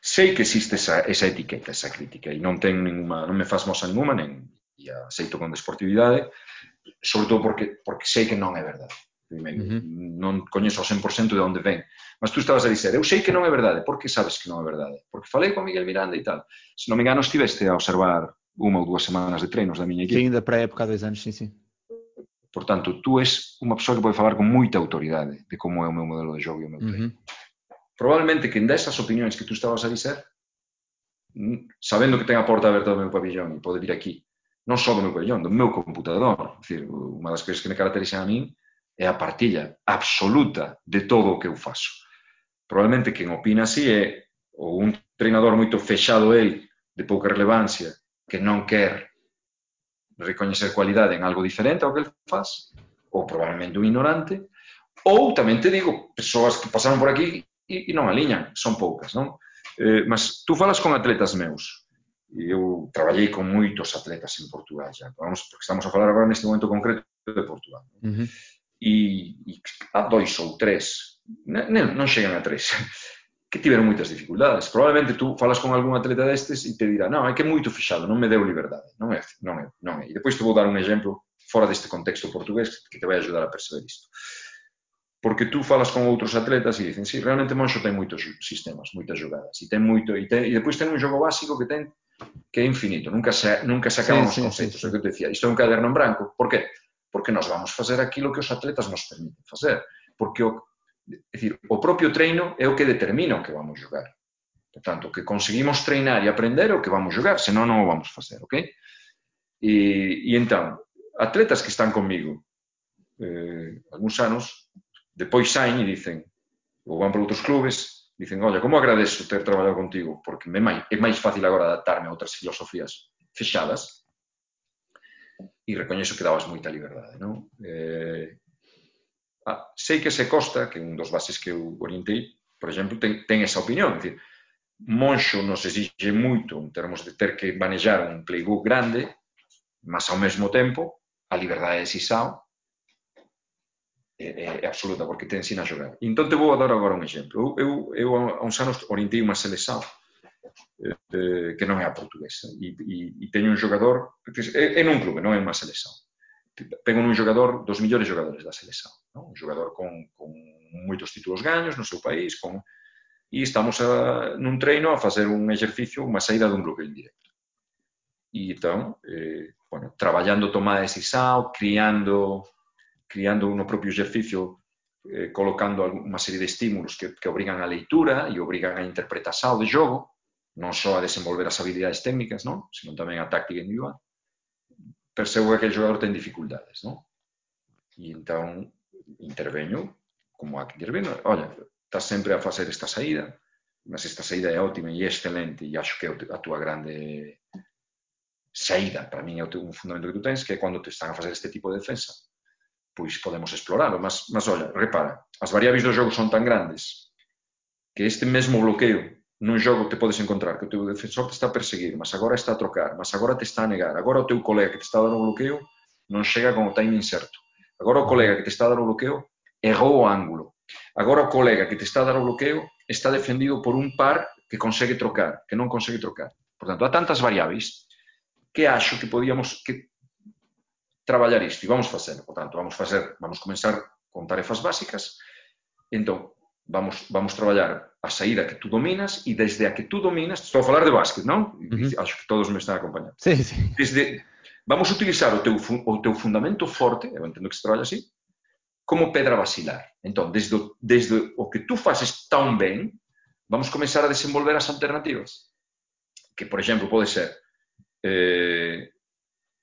sei que existe esa, esa etiqueta, esa crítica, e non ten ninguna, non me faz mosa ninguna, nen, e aceito con desportividade, sobre todo porque, porque sei que non é verdade. Primeiro, uh -huh. non coñezo ao 100% de onde ven. Mas tú estabas a dizer, eu sei que non é verdade, porque sabes que non é verdade? Porque falei con Miguel Miranda e tal. Se non me engano, estiveste a observar unha ou dúas semanas de treinos da miña equipa. Sim, da pré-época dois anos, sim, sim. Por tanto, tú és unha persoa que pode falar con moita autoridade de como é o meu modelo de xogo e o meu treino. Uh -huh probablemente que desas opinións que tú estabas a dizer, sabendo que ten a porta aberta do meu pabellón e pode vir aquí, non só do meu pabellón, do meu computador, decir, unha das cousas que me caracterizan a min é a partilla absoluta de todo o que eu faço. Probablemente quen opina así é ou un treinador moito fechado el, de pouca relevancia, que non quer recoñecer cualidade en algo diferente ao que el faz, ou probablemente un ignorante, ou tamén te digo, persoas que pasaron por aquí e, e non aliñan, son poucas, non? Eh, mas tú falas con atletas meus, eu traballei con moitos atletas en Portugal xa, vamos, porque estamos a falar agora neste momento concreto de Portugal. Non? Uh -huh. E, e a dois ou tres, non, non chegan a tres, que tiveron moitas dificultades. Probablemente tú falas con algún atleta destes e te dirá non, é que é moito fixado, non me deu liberdade. Non é, non é, non é. E depois te vou dar un exemplo fora deste contexto portugués que te vai ajudar a perceber isto. Porque tú falas con outros atletas e dicen, sí, realmente Monxo ten moitos sistemas, moitas jogadas, e ten moito, e, ten, e depois ten un jogo básico que ten que é infinito, nunca se, nunca se acaban sí, os conceptos. Sí, sí. É que te decía, isto é un caderno en branco. Por qué? Porque nos vamos facer aquilo que os atletas nos permiten facer. Porque o, É dicir, o propio treino é o que determina o que vamos jogar. Portanto, o que conseguimos treinar e aprender o que vamos jogar, senón non o vamos facer, ok? E, e entón, atletas que están comigo eh, algúns anos, Depois saen e dicen, ou van para outros clubes, dicen, olla, como agradezo ter traballado contigo, porque me mai, é máis fácil agora adaptarme a outras filosofías fechadas, e recoñezo que dabas moita liberdade, non? Eh, ah, sei que se Costa, que un dos bases que eu orientei, por exemplo, ten, ten esa opinión, é dicir, Monxo nos exige moito en termos de ter que manejar un playbook grande, mas ao mesmo tempo, a liberdade de Sisao é, é absoluta, porque te ensina a xogar. Entón te vou dar agora un exemplo. Eu, eu, eu a uns anos orientei unha selección eh, que non é a portuguesa e, e, e teño un xogador é, é nun clube, non é unha selección pego un xogador dos millores xogadores da selección non? un xogador con, con moitos títulos gaños no seu país con... e estamos a, nun treino a facer un exercicio unha saída dun bloqueo indirecto. e entón, eh, bueno, traballando tomada de Sisao, criando criando no propio exercicio eh, colocando unha serie de estímulos que, que a leitura e obrigan a interpretación de xogo, non só a desenvolver as habilidades técnicas, sino tamén a táctica individual, percebo que aquel xogador ten dificultades, non? E entón interveño como a que interveño. Olha, estás sempre a facer esta saída, mas esta saída é ótima e excelente e acho que a túa grande saída, para min é un fundamento que tú tens, que é cando te están a facer este tipo de defensa pois podemos explorar, mas, mas olha, repara, as variáveis do jogo son tan grandes que este mesmo bloqueo nun xogo te podes encontrar que o teu defensor te está a perseguir, mas agora está a trocar, mas agora te está a negar, agora o teu colega que te está a dar o bloqueo non chega con o timing certo. Agora o colega que te está a dar o bloqueo errou o ángulo. Agora o colega que te está a dar o bloqueo está defendido por un par que consegue trocar, que non consegue trocar. Por tanto, há tantas variáveis que acho que podíamos que traballar isto e vamos facelo. Por tanto, vamos facer, vamos comenzar con tarefas básicas. Entón, vamos vamos traballar a saída que tú dominas e desde a que tú dominas, estou a falar de básquet, non? Uh -huh. Acho que todos me están acompañando. Sí, sí. Desde vamos utilizar o teu o teu fundamento forte, eu entendo que se traballa así, como pedra vacilar. Entón, desde o, desde o que tú faces tan ben, vamos comenzar a desenvolver as alternativas. Que, por exemplo, pode ser eh,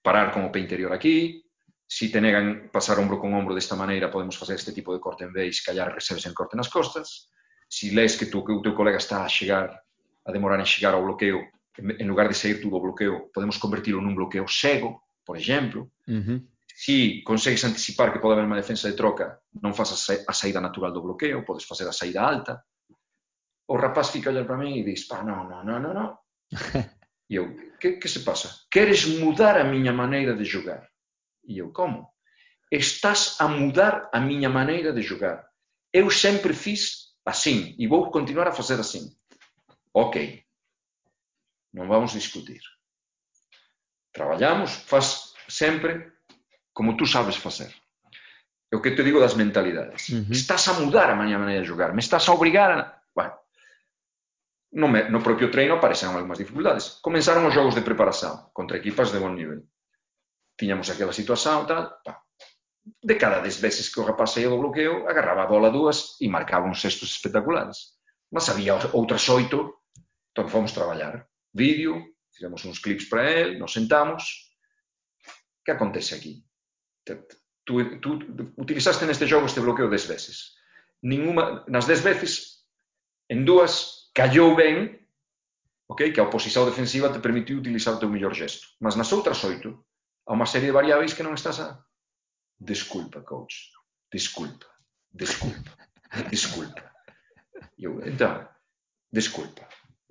parar con o pé interior aquí, si te negan pasar ombro con ombro desta maneira, podemos facer este tipo de corte en vez, callar recebes en corte nas costas, si lees que, tu, que o teu colega está a chegar, a demorar en chegar ao bloqueo, en lugar de sair tú do bloqueo, podemos convertilo nun bloqueo cego, por exemplo, uh -huh. si consegues anticipar que pode haber unha defensa de troca, non faz a saída natural do bloqueo, podes facer a saída alta, o rapaz fica a olhar para mí e diz, ah, pá, non, non, non, non, non. e eu, que, que se pasa? Queres mudar a miña maneira de jogar? E eu, como? Estás a mudar a miña maneira de jogar. Eu sempre fiz assim e vou continuar a fazer assim. Ok. Non vamos discutir. Traballamos, faz sempre como tú sabes facer. É o que te digo das mentalidades. Uh -huh. Estás a mudar a miña maneira de jogar. Me estás a obrigar a... Bueno, no, no propio treino apareceron algunhas dificultades. Comenzaron os jogos de preparación contra equipas de bon nivel. Tiñamos aquela situación, tal, pa. De cada 10 veces que o rapaz saía do bloqueo, agarraba a bola dúas e marcaba uns cestos espectaculares. Mas había outras oito, entón fomos traballar. Vídeo, fizemos uns clips para el, nos sentamos. Que acontece aquí? Tú, tú utilizaste neste jogo este bloqueo 10 veces. Ninguna, nas 10 veces, en dúas callou ben okay, que a oposición defensiva te permitiu utilizar o teu mellor gesto. Mas nas outras oito, há unha serie de variáveis que non estás a... Desculpa, coach. Desculpa. Desculpa. Desculpa. Eu, entón, desculpa.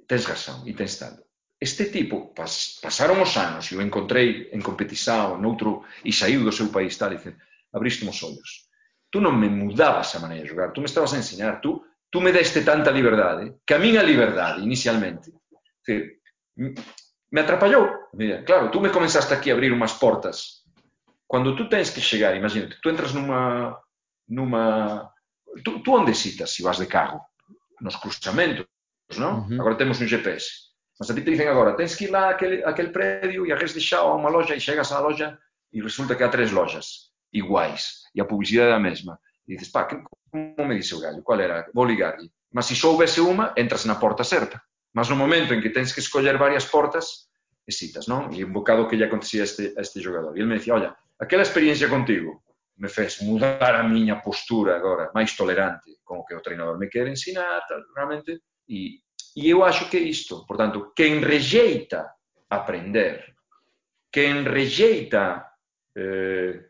Tens razón e tens tanto. Este tipo, pas, pasaron os anos, e o encontrei en competición, noutro, e saiu do seu país tal, e dice, abriste os ollos. Tú non me mudabas a maneira de jogar, tú me estabas a ensinar, tú tú me deste tanta liberdade que a miña liberdade inicialmente decir, me atrapallou. Mira, claro, tú me comenzaste aquí a abrir unhas portas. Cando tú tens que chegar, imagínate, tú entras nunha tú, tú onde citas se vas de carro? Nos cruzamentos, non? Uh -huh. Agora temos un GPS. Mas a ti te dicen agora, tens que ir lá a aquel, a aquel predio e arres de xao a unha loja e chegas á loja e resulta que há tres lojas iguais e a publicidade é a mesma. E dices, pá, que, Como me dice o gallo, cual era? Vou ligarlle. Mas se soubese unha, entras na porta certa. Mas no momento en que tens que escoller varias portas, excitas, non? E un bocado que lle acontecía a este, a este jogador. E ele me dicía, olla, aquela experiencia contigo me fez mudar a miña postura agora, máis tolerante con o que o treinador me quere ensinar, tal, realmente. E, e eu acho que é isto. Portanto, quen rejeita aprender, quen rejeita eh,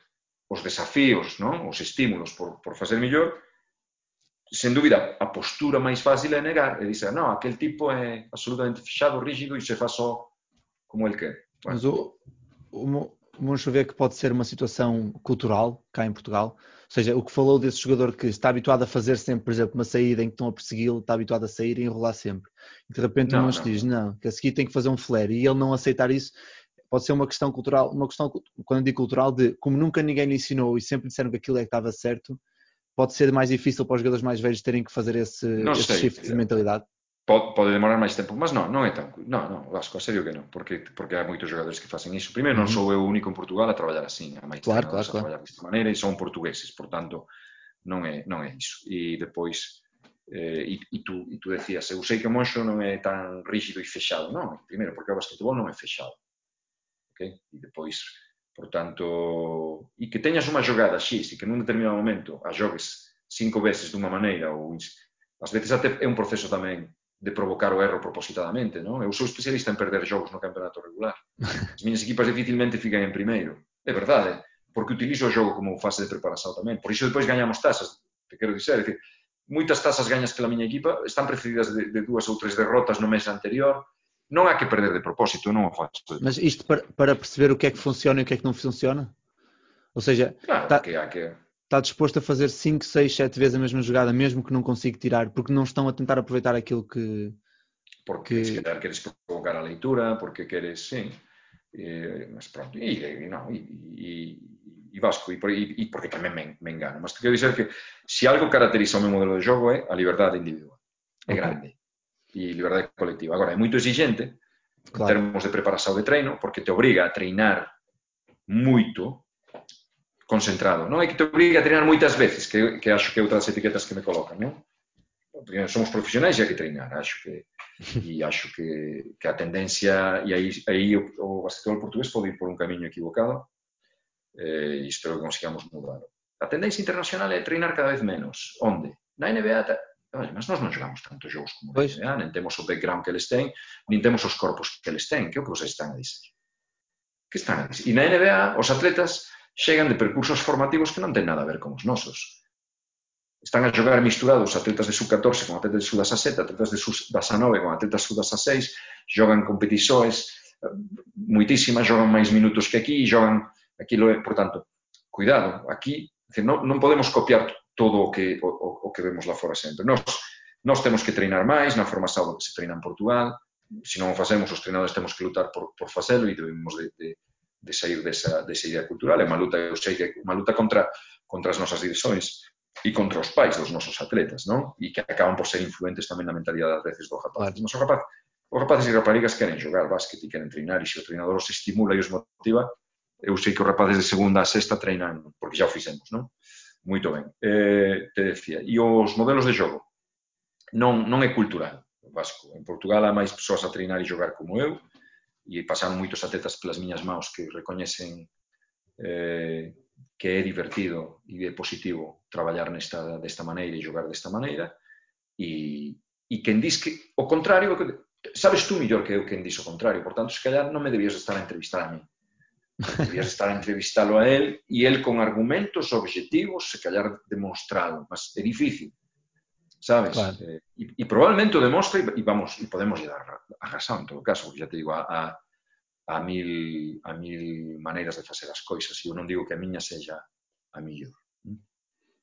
os desafíos, non? os estímulos por, por facer mellor, sen dúbida, a postura máis fácil é negar, e dizer, non, aquel tipo é absolutamente fechado, rígido e se faz só como ele quer. Mas o, o, vamos ver que pode ser uma situação cultural cá em Portugal. Ou seja, o que falou desse jogador que está habituado a fazer sempre, por exemplo, uma saída em que estão a persegui-lo, está habituado a sair e enrolar sempre. E de repente não, o Monge diz, não, que a seguir tem que fazer um flare. E ele não aceitar isso, pode ser uma questão cultural, uma questão, quando eu digo cultural, de como nunca ninguém lhe ensinou e sempre disseram que aquilo é que estava certo, pode ser mais difícil para os jogadores mais velhos terem que fazer esse, esse shift de mentalidade? Pode, pode, demorar máis tempo, mas non, non é tan... Non, non, Vasco, a serio que non, porque, porque hai moitos jogadores que facen iso. Primeiro, non sou eu o único en Portugal a traballar así, a máis claro, claro, a traballar desta maneira e son portugueses, por tanto, non é, non é iso. E depois, eh, e, e, tú, e tú decías, eu sei que o Monxo non é tan rígido e fechado, non, primeiro porque o basquetebol non é fechado. Okay? E depois, Por tanto, e que teñas unha xogada X e que nun determinado momento a xogues cinco veces dunha maneira ou ás veces até é un proceso tamén de provocar o erro propositadamente, non? Eu sou especialista en perder xogos no campeonato regular. As miñas equipas dificilmente fican en primeiro. É verdade, porque utilizo o xogo como fase de preparación tamén. Por iso depois gañamos tasas, te quero dizer, é que moitas tasas gañas que a miña equipa están precedidas de, de dúas ou tres derrotas no mes anterior, Non há que perder de propósito, non o faço. Mas isto para, para perceber o que é que funciona e o que é que não funciona? Ou seja, claro, tá... que está disposto a fazer 5, 6, 7 vezes a mesma jogada, mesmo que não consiga tirar, porque não estão a tentar aproveitar aquilo que. Porque que... calhar queres provocar a leitura, porque queres, sim. mas pronto, e, e, não, e, e, e Vasco, e, e, porque tamén me, me engano. Mas quero dizer que se algo caracteriza o meu modelo de jogo é a liberdade individual. É okay. grande. e liberdade colectiva. Agora, é moito exigente claro. en termos de preparación de treino, porque te obriga a treinar moito concentrado. Non é que te obriga a treinar moitas veces, que, que acho que é outra das etiquetas que me colocan, non? Porque somos profesionais e hai que treinar, acho que e acho que, que a tendencia e aí, aí o, o basquetbol portugués pode ir por un camiño equivocado eh, e espero que consigamos mudar. A tendencia internacional é treinar cada vez menos. Onde? Na NBA Además, nós non xogamos tantos xogos como pois. Pues, ah, nin temos o background que eles ten, nin temos os corpos que eles ten. Que é o que vocês están a dizer? Que están a dizer? E na NBA, os atletas chegan de percursos formativos que non ten nada a ver con os nosos. Están a xogar misturados atletas de sub-14 con atletas de sub-17, atletas de sub-19 con atletas de sub-16, xogan competições moitísimas, xogan máis minutos que aquí, xogan... Aquilo é, por tanto, cuidado, aquí, decir, non, non podemos copiar todo o que, o, o que vemos lá fora sempre. Nós, nós temos que treinar máis na forma sábado que se treina en Portugal, se non o facemos, os treinadores temos que lutar por, por facelo e debemos de, de, de sair desa, desa idea cultural. É unha luta, eu sei que é unha luta contra, contra as nosas direcções e contra os pais dos nosos atletas, non? E que acaban por ser influentes tamén na mentalidade ás veces dos rapaces. Mas o rapaz, os rapaces e raparigas queren jogar básquet e queren treinar e se o treinador os estimula e os motiva, eu sei que os rapaces de segunda a sexta treinan, porque xa o fixemos, non? Moito ben. Eh, te decía, e os modelos de xogo? Non, non é cultural vasco. En Portugal há máis persoas a treinar e xogar como eu, e pasaron moitos atletas pelas miñas maus que recoñecen eh, que é divertido e é positivo traballar nesta, desta maneira e xogar desta maneira, e, e quen diz que o contrario, sabes tú mellor que eu quen dis o contrario, por tanto, se calhar non me debías estar a entrevistar a mí debías estar a entrevistalo a él e él con argumentos objetivos se calhar demostrado mas é difícil sabes? Claro. Eh, y, y, probablemente o demostre e vamos, e podemos dar a razón en todo caso, porque ya te digo, a, a, a mil, a mil maneiras de facer as coisas e eu non digo que a miña seja a millor.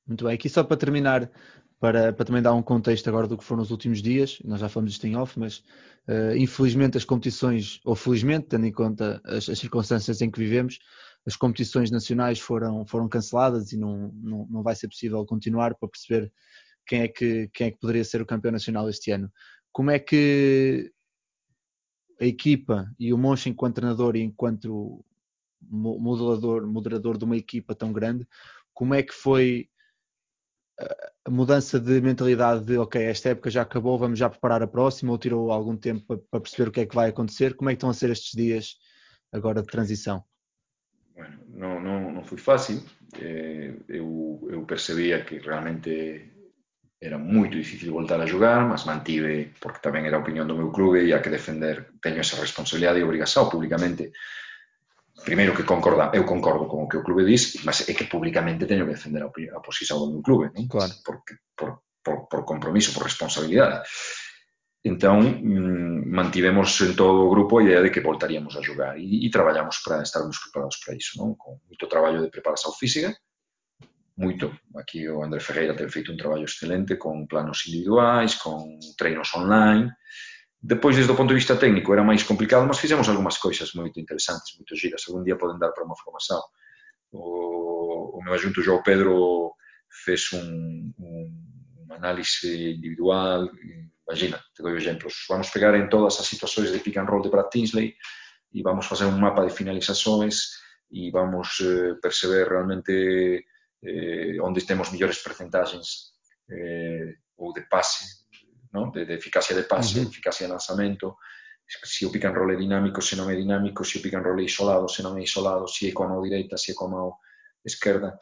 Muito bem, aqui só para terminar, para, para também dar um contexto agora do que foram os últimos dias, nós já falamos isto em off, mas uh, infelizmente as competições, ou felizmente, tendo em conta as, as, circunstâncias em que vivemos, as competições nacionais foram, foram canceladas e não, não, não vai ser possível continuar para perceber quem é que, quem é que poderia ser o campeão nacional este ano. Como é que a equipa e o Moncho enquanto treinador e enquanto modelador, moderador de uma equipa tão grande, como é que foi a mudança de mentalidade de ok, esta época já acabou, vamos já preparar a próxima ou tirou algum tempo para, perceber o que é que vai acontecer? Como é que estão a ser estes dias agora de transição? Bueno, não, não, foi fácil. Eh, eu, eu percebia que realmente era moito difícil voltar a xogar, mas mantive, porque tamén era a opinión do meu clube e a que defender, teño esa responsabilidade e obrigação públicamente primeiro que concorda, eu concordo con o que o clube dis, mas é que publicamente teño que defender a, a posición do meu clube, non? Claro. Porque, por, por, por compromiso, por responsabilidade. Entón, mm, mantivemos en todo o grupo a idea de que voltaríamos a xogar e, e traballamos para estarmos preparados para iso, non? Con moito traballo de preparación física, moito. Aquí o André Ferreira ten feito un traballo excelente con planos individuais, con treinos online, Depois, desde o ponto de vista técnico, era máis complicado, mas fizemos algunhas cousas moito interesantes, moito giras. Algún día poden dar para unha formación. O, o meu adjunto João Pedro fez un, un, un análise individual. Imagina, te dou exemplos. Vamos pegar en todas as situações de pick and roll de Brad Tinsley e vamos facer un mapa de finalizações e vamos eh, perceber realmente eh, onde temos mellores percentaxes eh, ou de pase, no? de, de eficacia de pase, uh -huh. eficacia de lanzamento, se o pick and roll é dinámico, se non é dinámico, se o pick and roll é isolado, se non é isolado, se é coa mão direita, se é coa mão esquerda.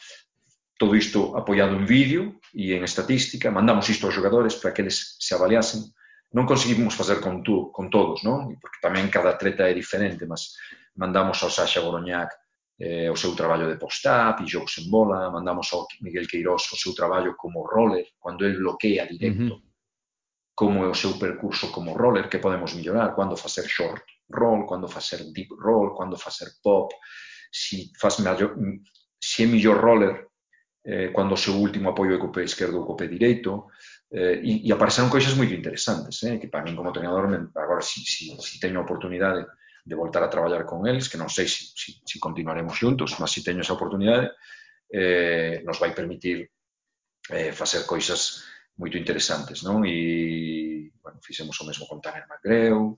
Todo isto apoiado en vídeo e en estatística, mandamos isto aos jogadores para que eles se avaliasen. Non conseguimos facer con, tu, con todos, non? porque tamén cada atleta é diferente, mas mandamos ao Sasha Boroñac eh, o seu traballo de post-up e xogos en bola, mandamos ao Miguel Queiroz o seu traballo como roller, cando el bloquea directo. Uh -huh como é o seu percurso como roller, que podemos mellorar, cando facer short roll, cando facer deep roll, cando facer pop, si, faz mellor, si é mellor roller eh, cando o seu último apoio é co pé esquerdo ou co pé direito, eh, e, e apareceron cousas moi interesantes, eh, que para min como treinador, agora si, si, si teño a oportunidade de voltar a traballar con eles, que non sei se si, si, si continuaremos xuntos, mas se si teño esa oportunidade, eh, nos vai permitir eh, facer coisas moito interesantes, non? E, bueno, fixemos o mesmo con Tanner McGrew.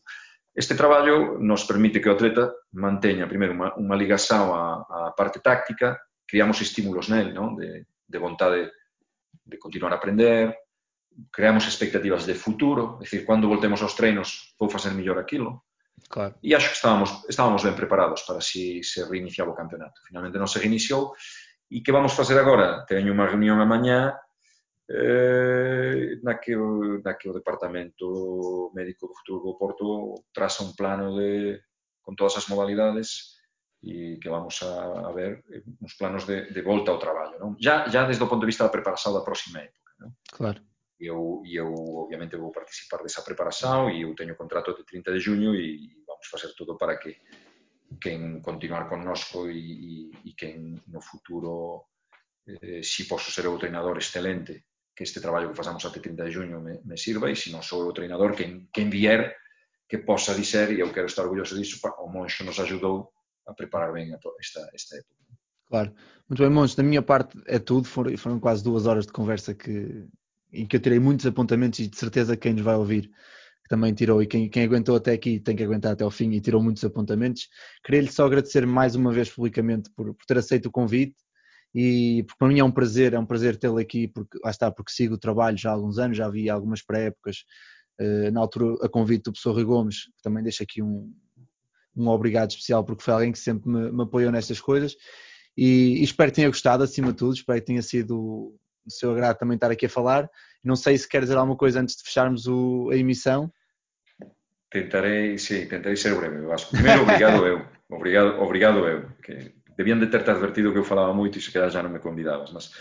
Este traballo nos permite que o atleta manteña, primeiro, unha, unha ligação á, á parte táctica, criamos estímulos nel, non? De, de vontade de continuar a aprender, creamos expectativas de futuro, é dicir, cando voltemos aos treinos vou facer mellor aquilo, Claro. E acho que estábamos, estábamos ben preparados para si se reiniciaba o campeonato. Finalmente non se reiniciou. E que vamos facer agora? Teño unha reunión amañá eh, naqueo, naqueo departamento médico do futuro do Porto traza un plano de, con todas as modalidades e que vamos a, a ver eh, uns planos de, de volta ao traballo. Non? Ya, ya desde o punto de vista da preparação da próxima época. Non? Claro. E eu, e eu, obviamente, vou participar desa preparação e eu teño contrato até 30 de junho e vamos facer todo para que quen continuar connosco e, e, e quen no futuro eh, si posso ser o treinador excelente que este traballo que facemos até 30 de junho me, me sirva e se non sou o treinador quen, quen vier que possa dizer, e eu quero estar orgulloso disso, o Moncho nos ajudou a preparar ben esta, esta época. Claro. Muito bem, Moncho, da minha parte é tudo, foram, quase duas horas de conversa que, em que eu tirei muitos apontamentos e de certeza quem nos vai ouvir que também tirou e quem, quem aguentou até aqui tem que aguentar até ao fim e tirou muitos apontamentos. Queria-lhe só agradecer mais uma vez publicamente por, por ter aceito o convite e porque para mim é um prazer, é um prazer tê-lo aqui, porque lá está, porque sigo o trabalho já há alguns anos, já vi algumas pré-épocas, uh, na altura a convite do professor Rui Gomes, que também deixa aqui um, um obrigado especial, porque foi alguém que sempre me, me apoiou nestas coisas, e, e, espero que tenha gostado acima de tudo, espero que tenha sido do seu agrado também estar aqui a falar. Não sei se quer dizer alguma coisa antes de fecharmos o, a emissão. Tentarei, sim, tentarei ser breve. Primeiro, obrigado eu. Obrigado, obrigado eu. Que debían de terte advertido que eu falaba moito e se quedar xa non me convidabas, mas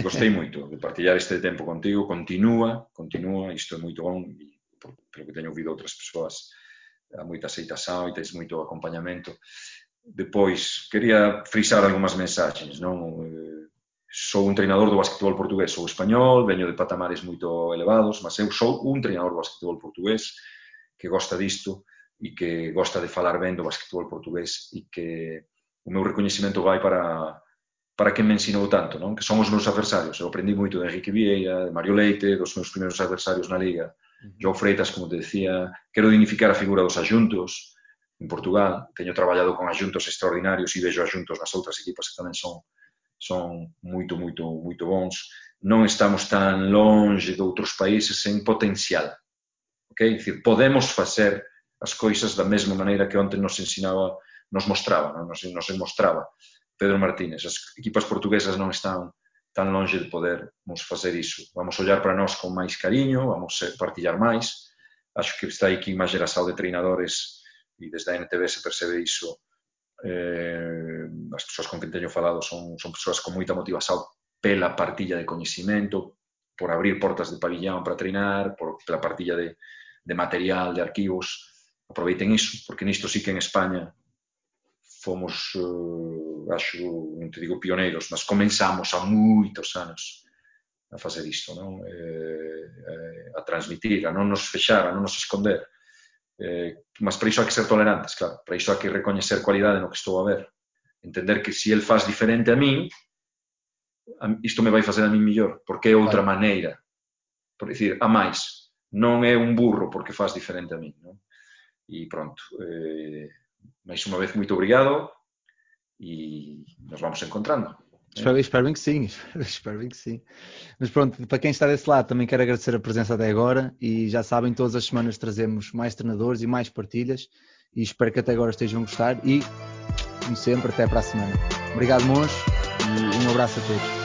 gostei moito de partillar este tempo contigo, continúa, continúa, isto é moito bon, e pelo que teño ouvido outras persoas, a moita aceitação e tens moito acompañamento. Depois, quería frisar algunhas mensaxes, non? Eh, sou un treinador do basquetebol portugués, sou español, veño de patamares moito elevados, mas eu sou un treinador do basquetebol portugués que gosta disto e que gosta de falar ben do basquetebol portugués e que o meu recoñecimento vai para para quen me ensinou tanto, non? que son os meus adversarios. Eu aprendi moito de Enrique Vieira, de Mario Leite, dos meus primeiros adversarios na Liga. João Freitas, como te decía, quero dignificar a figura dos ajuntos en Portugal. Teño traballado con ajuntos extraordinarios e vejo ajuntos nas outras equipas que tamén son son moito, moito, moito bons. Non estamos tan longe de outros países en potencial. Ok? Dicir, podemos facer as coisas da mesma maneira que onte nos ensinaba nos mostraba, non? Nos, nos mostraba Pedro Martínez. As equipas portuguesas non están tan longe de podermos facer iso. Vamos ollar para nós con máis cariño, vamos partillar máis. Acho que está aquí máis geração de treinadores e desde a NTV se percebe iso. Eh, as persoas con que teño falado son, son persoas con moita motivación pela partilla de coñecimento, por abrir portas de pabillón para treinar, por, pela partilla de, de material, de arquivos. Aproveiten iso, porque nisto sí que en España fomos, uh, acho, non te digo pioneiros, mas comenzamos há moitos anos a facer isto, non? Eh, eh, a transmitir, a non nos fechar, a non nos esconder. Eh, mas para iso hai que ser tolerantes, claro. Para iso hai que recoñecer cualidade no que estou a ver. Entender que se si el faz diferente a min, isto me vai facer a min millor, porque é outra claro. maneira. Por dicir, a máis, non é un burro porque faz diferente a min, non? E pronto. Eh, máis unha vez moito obrigado e nos vamos encontrando. Espero, espero bem que sim, espero, espero bem que sim. Mas pronto, para quem está desse lado, também quero agradecer a presença até agora e já sabem, todas as semanas trazemos mais treinadores e mais partilhas e espero que até agora estejam a gostar e, como sempre, até para a semana. Obrigado, Mons, e um abraço a todos.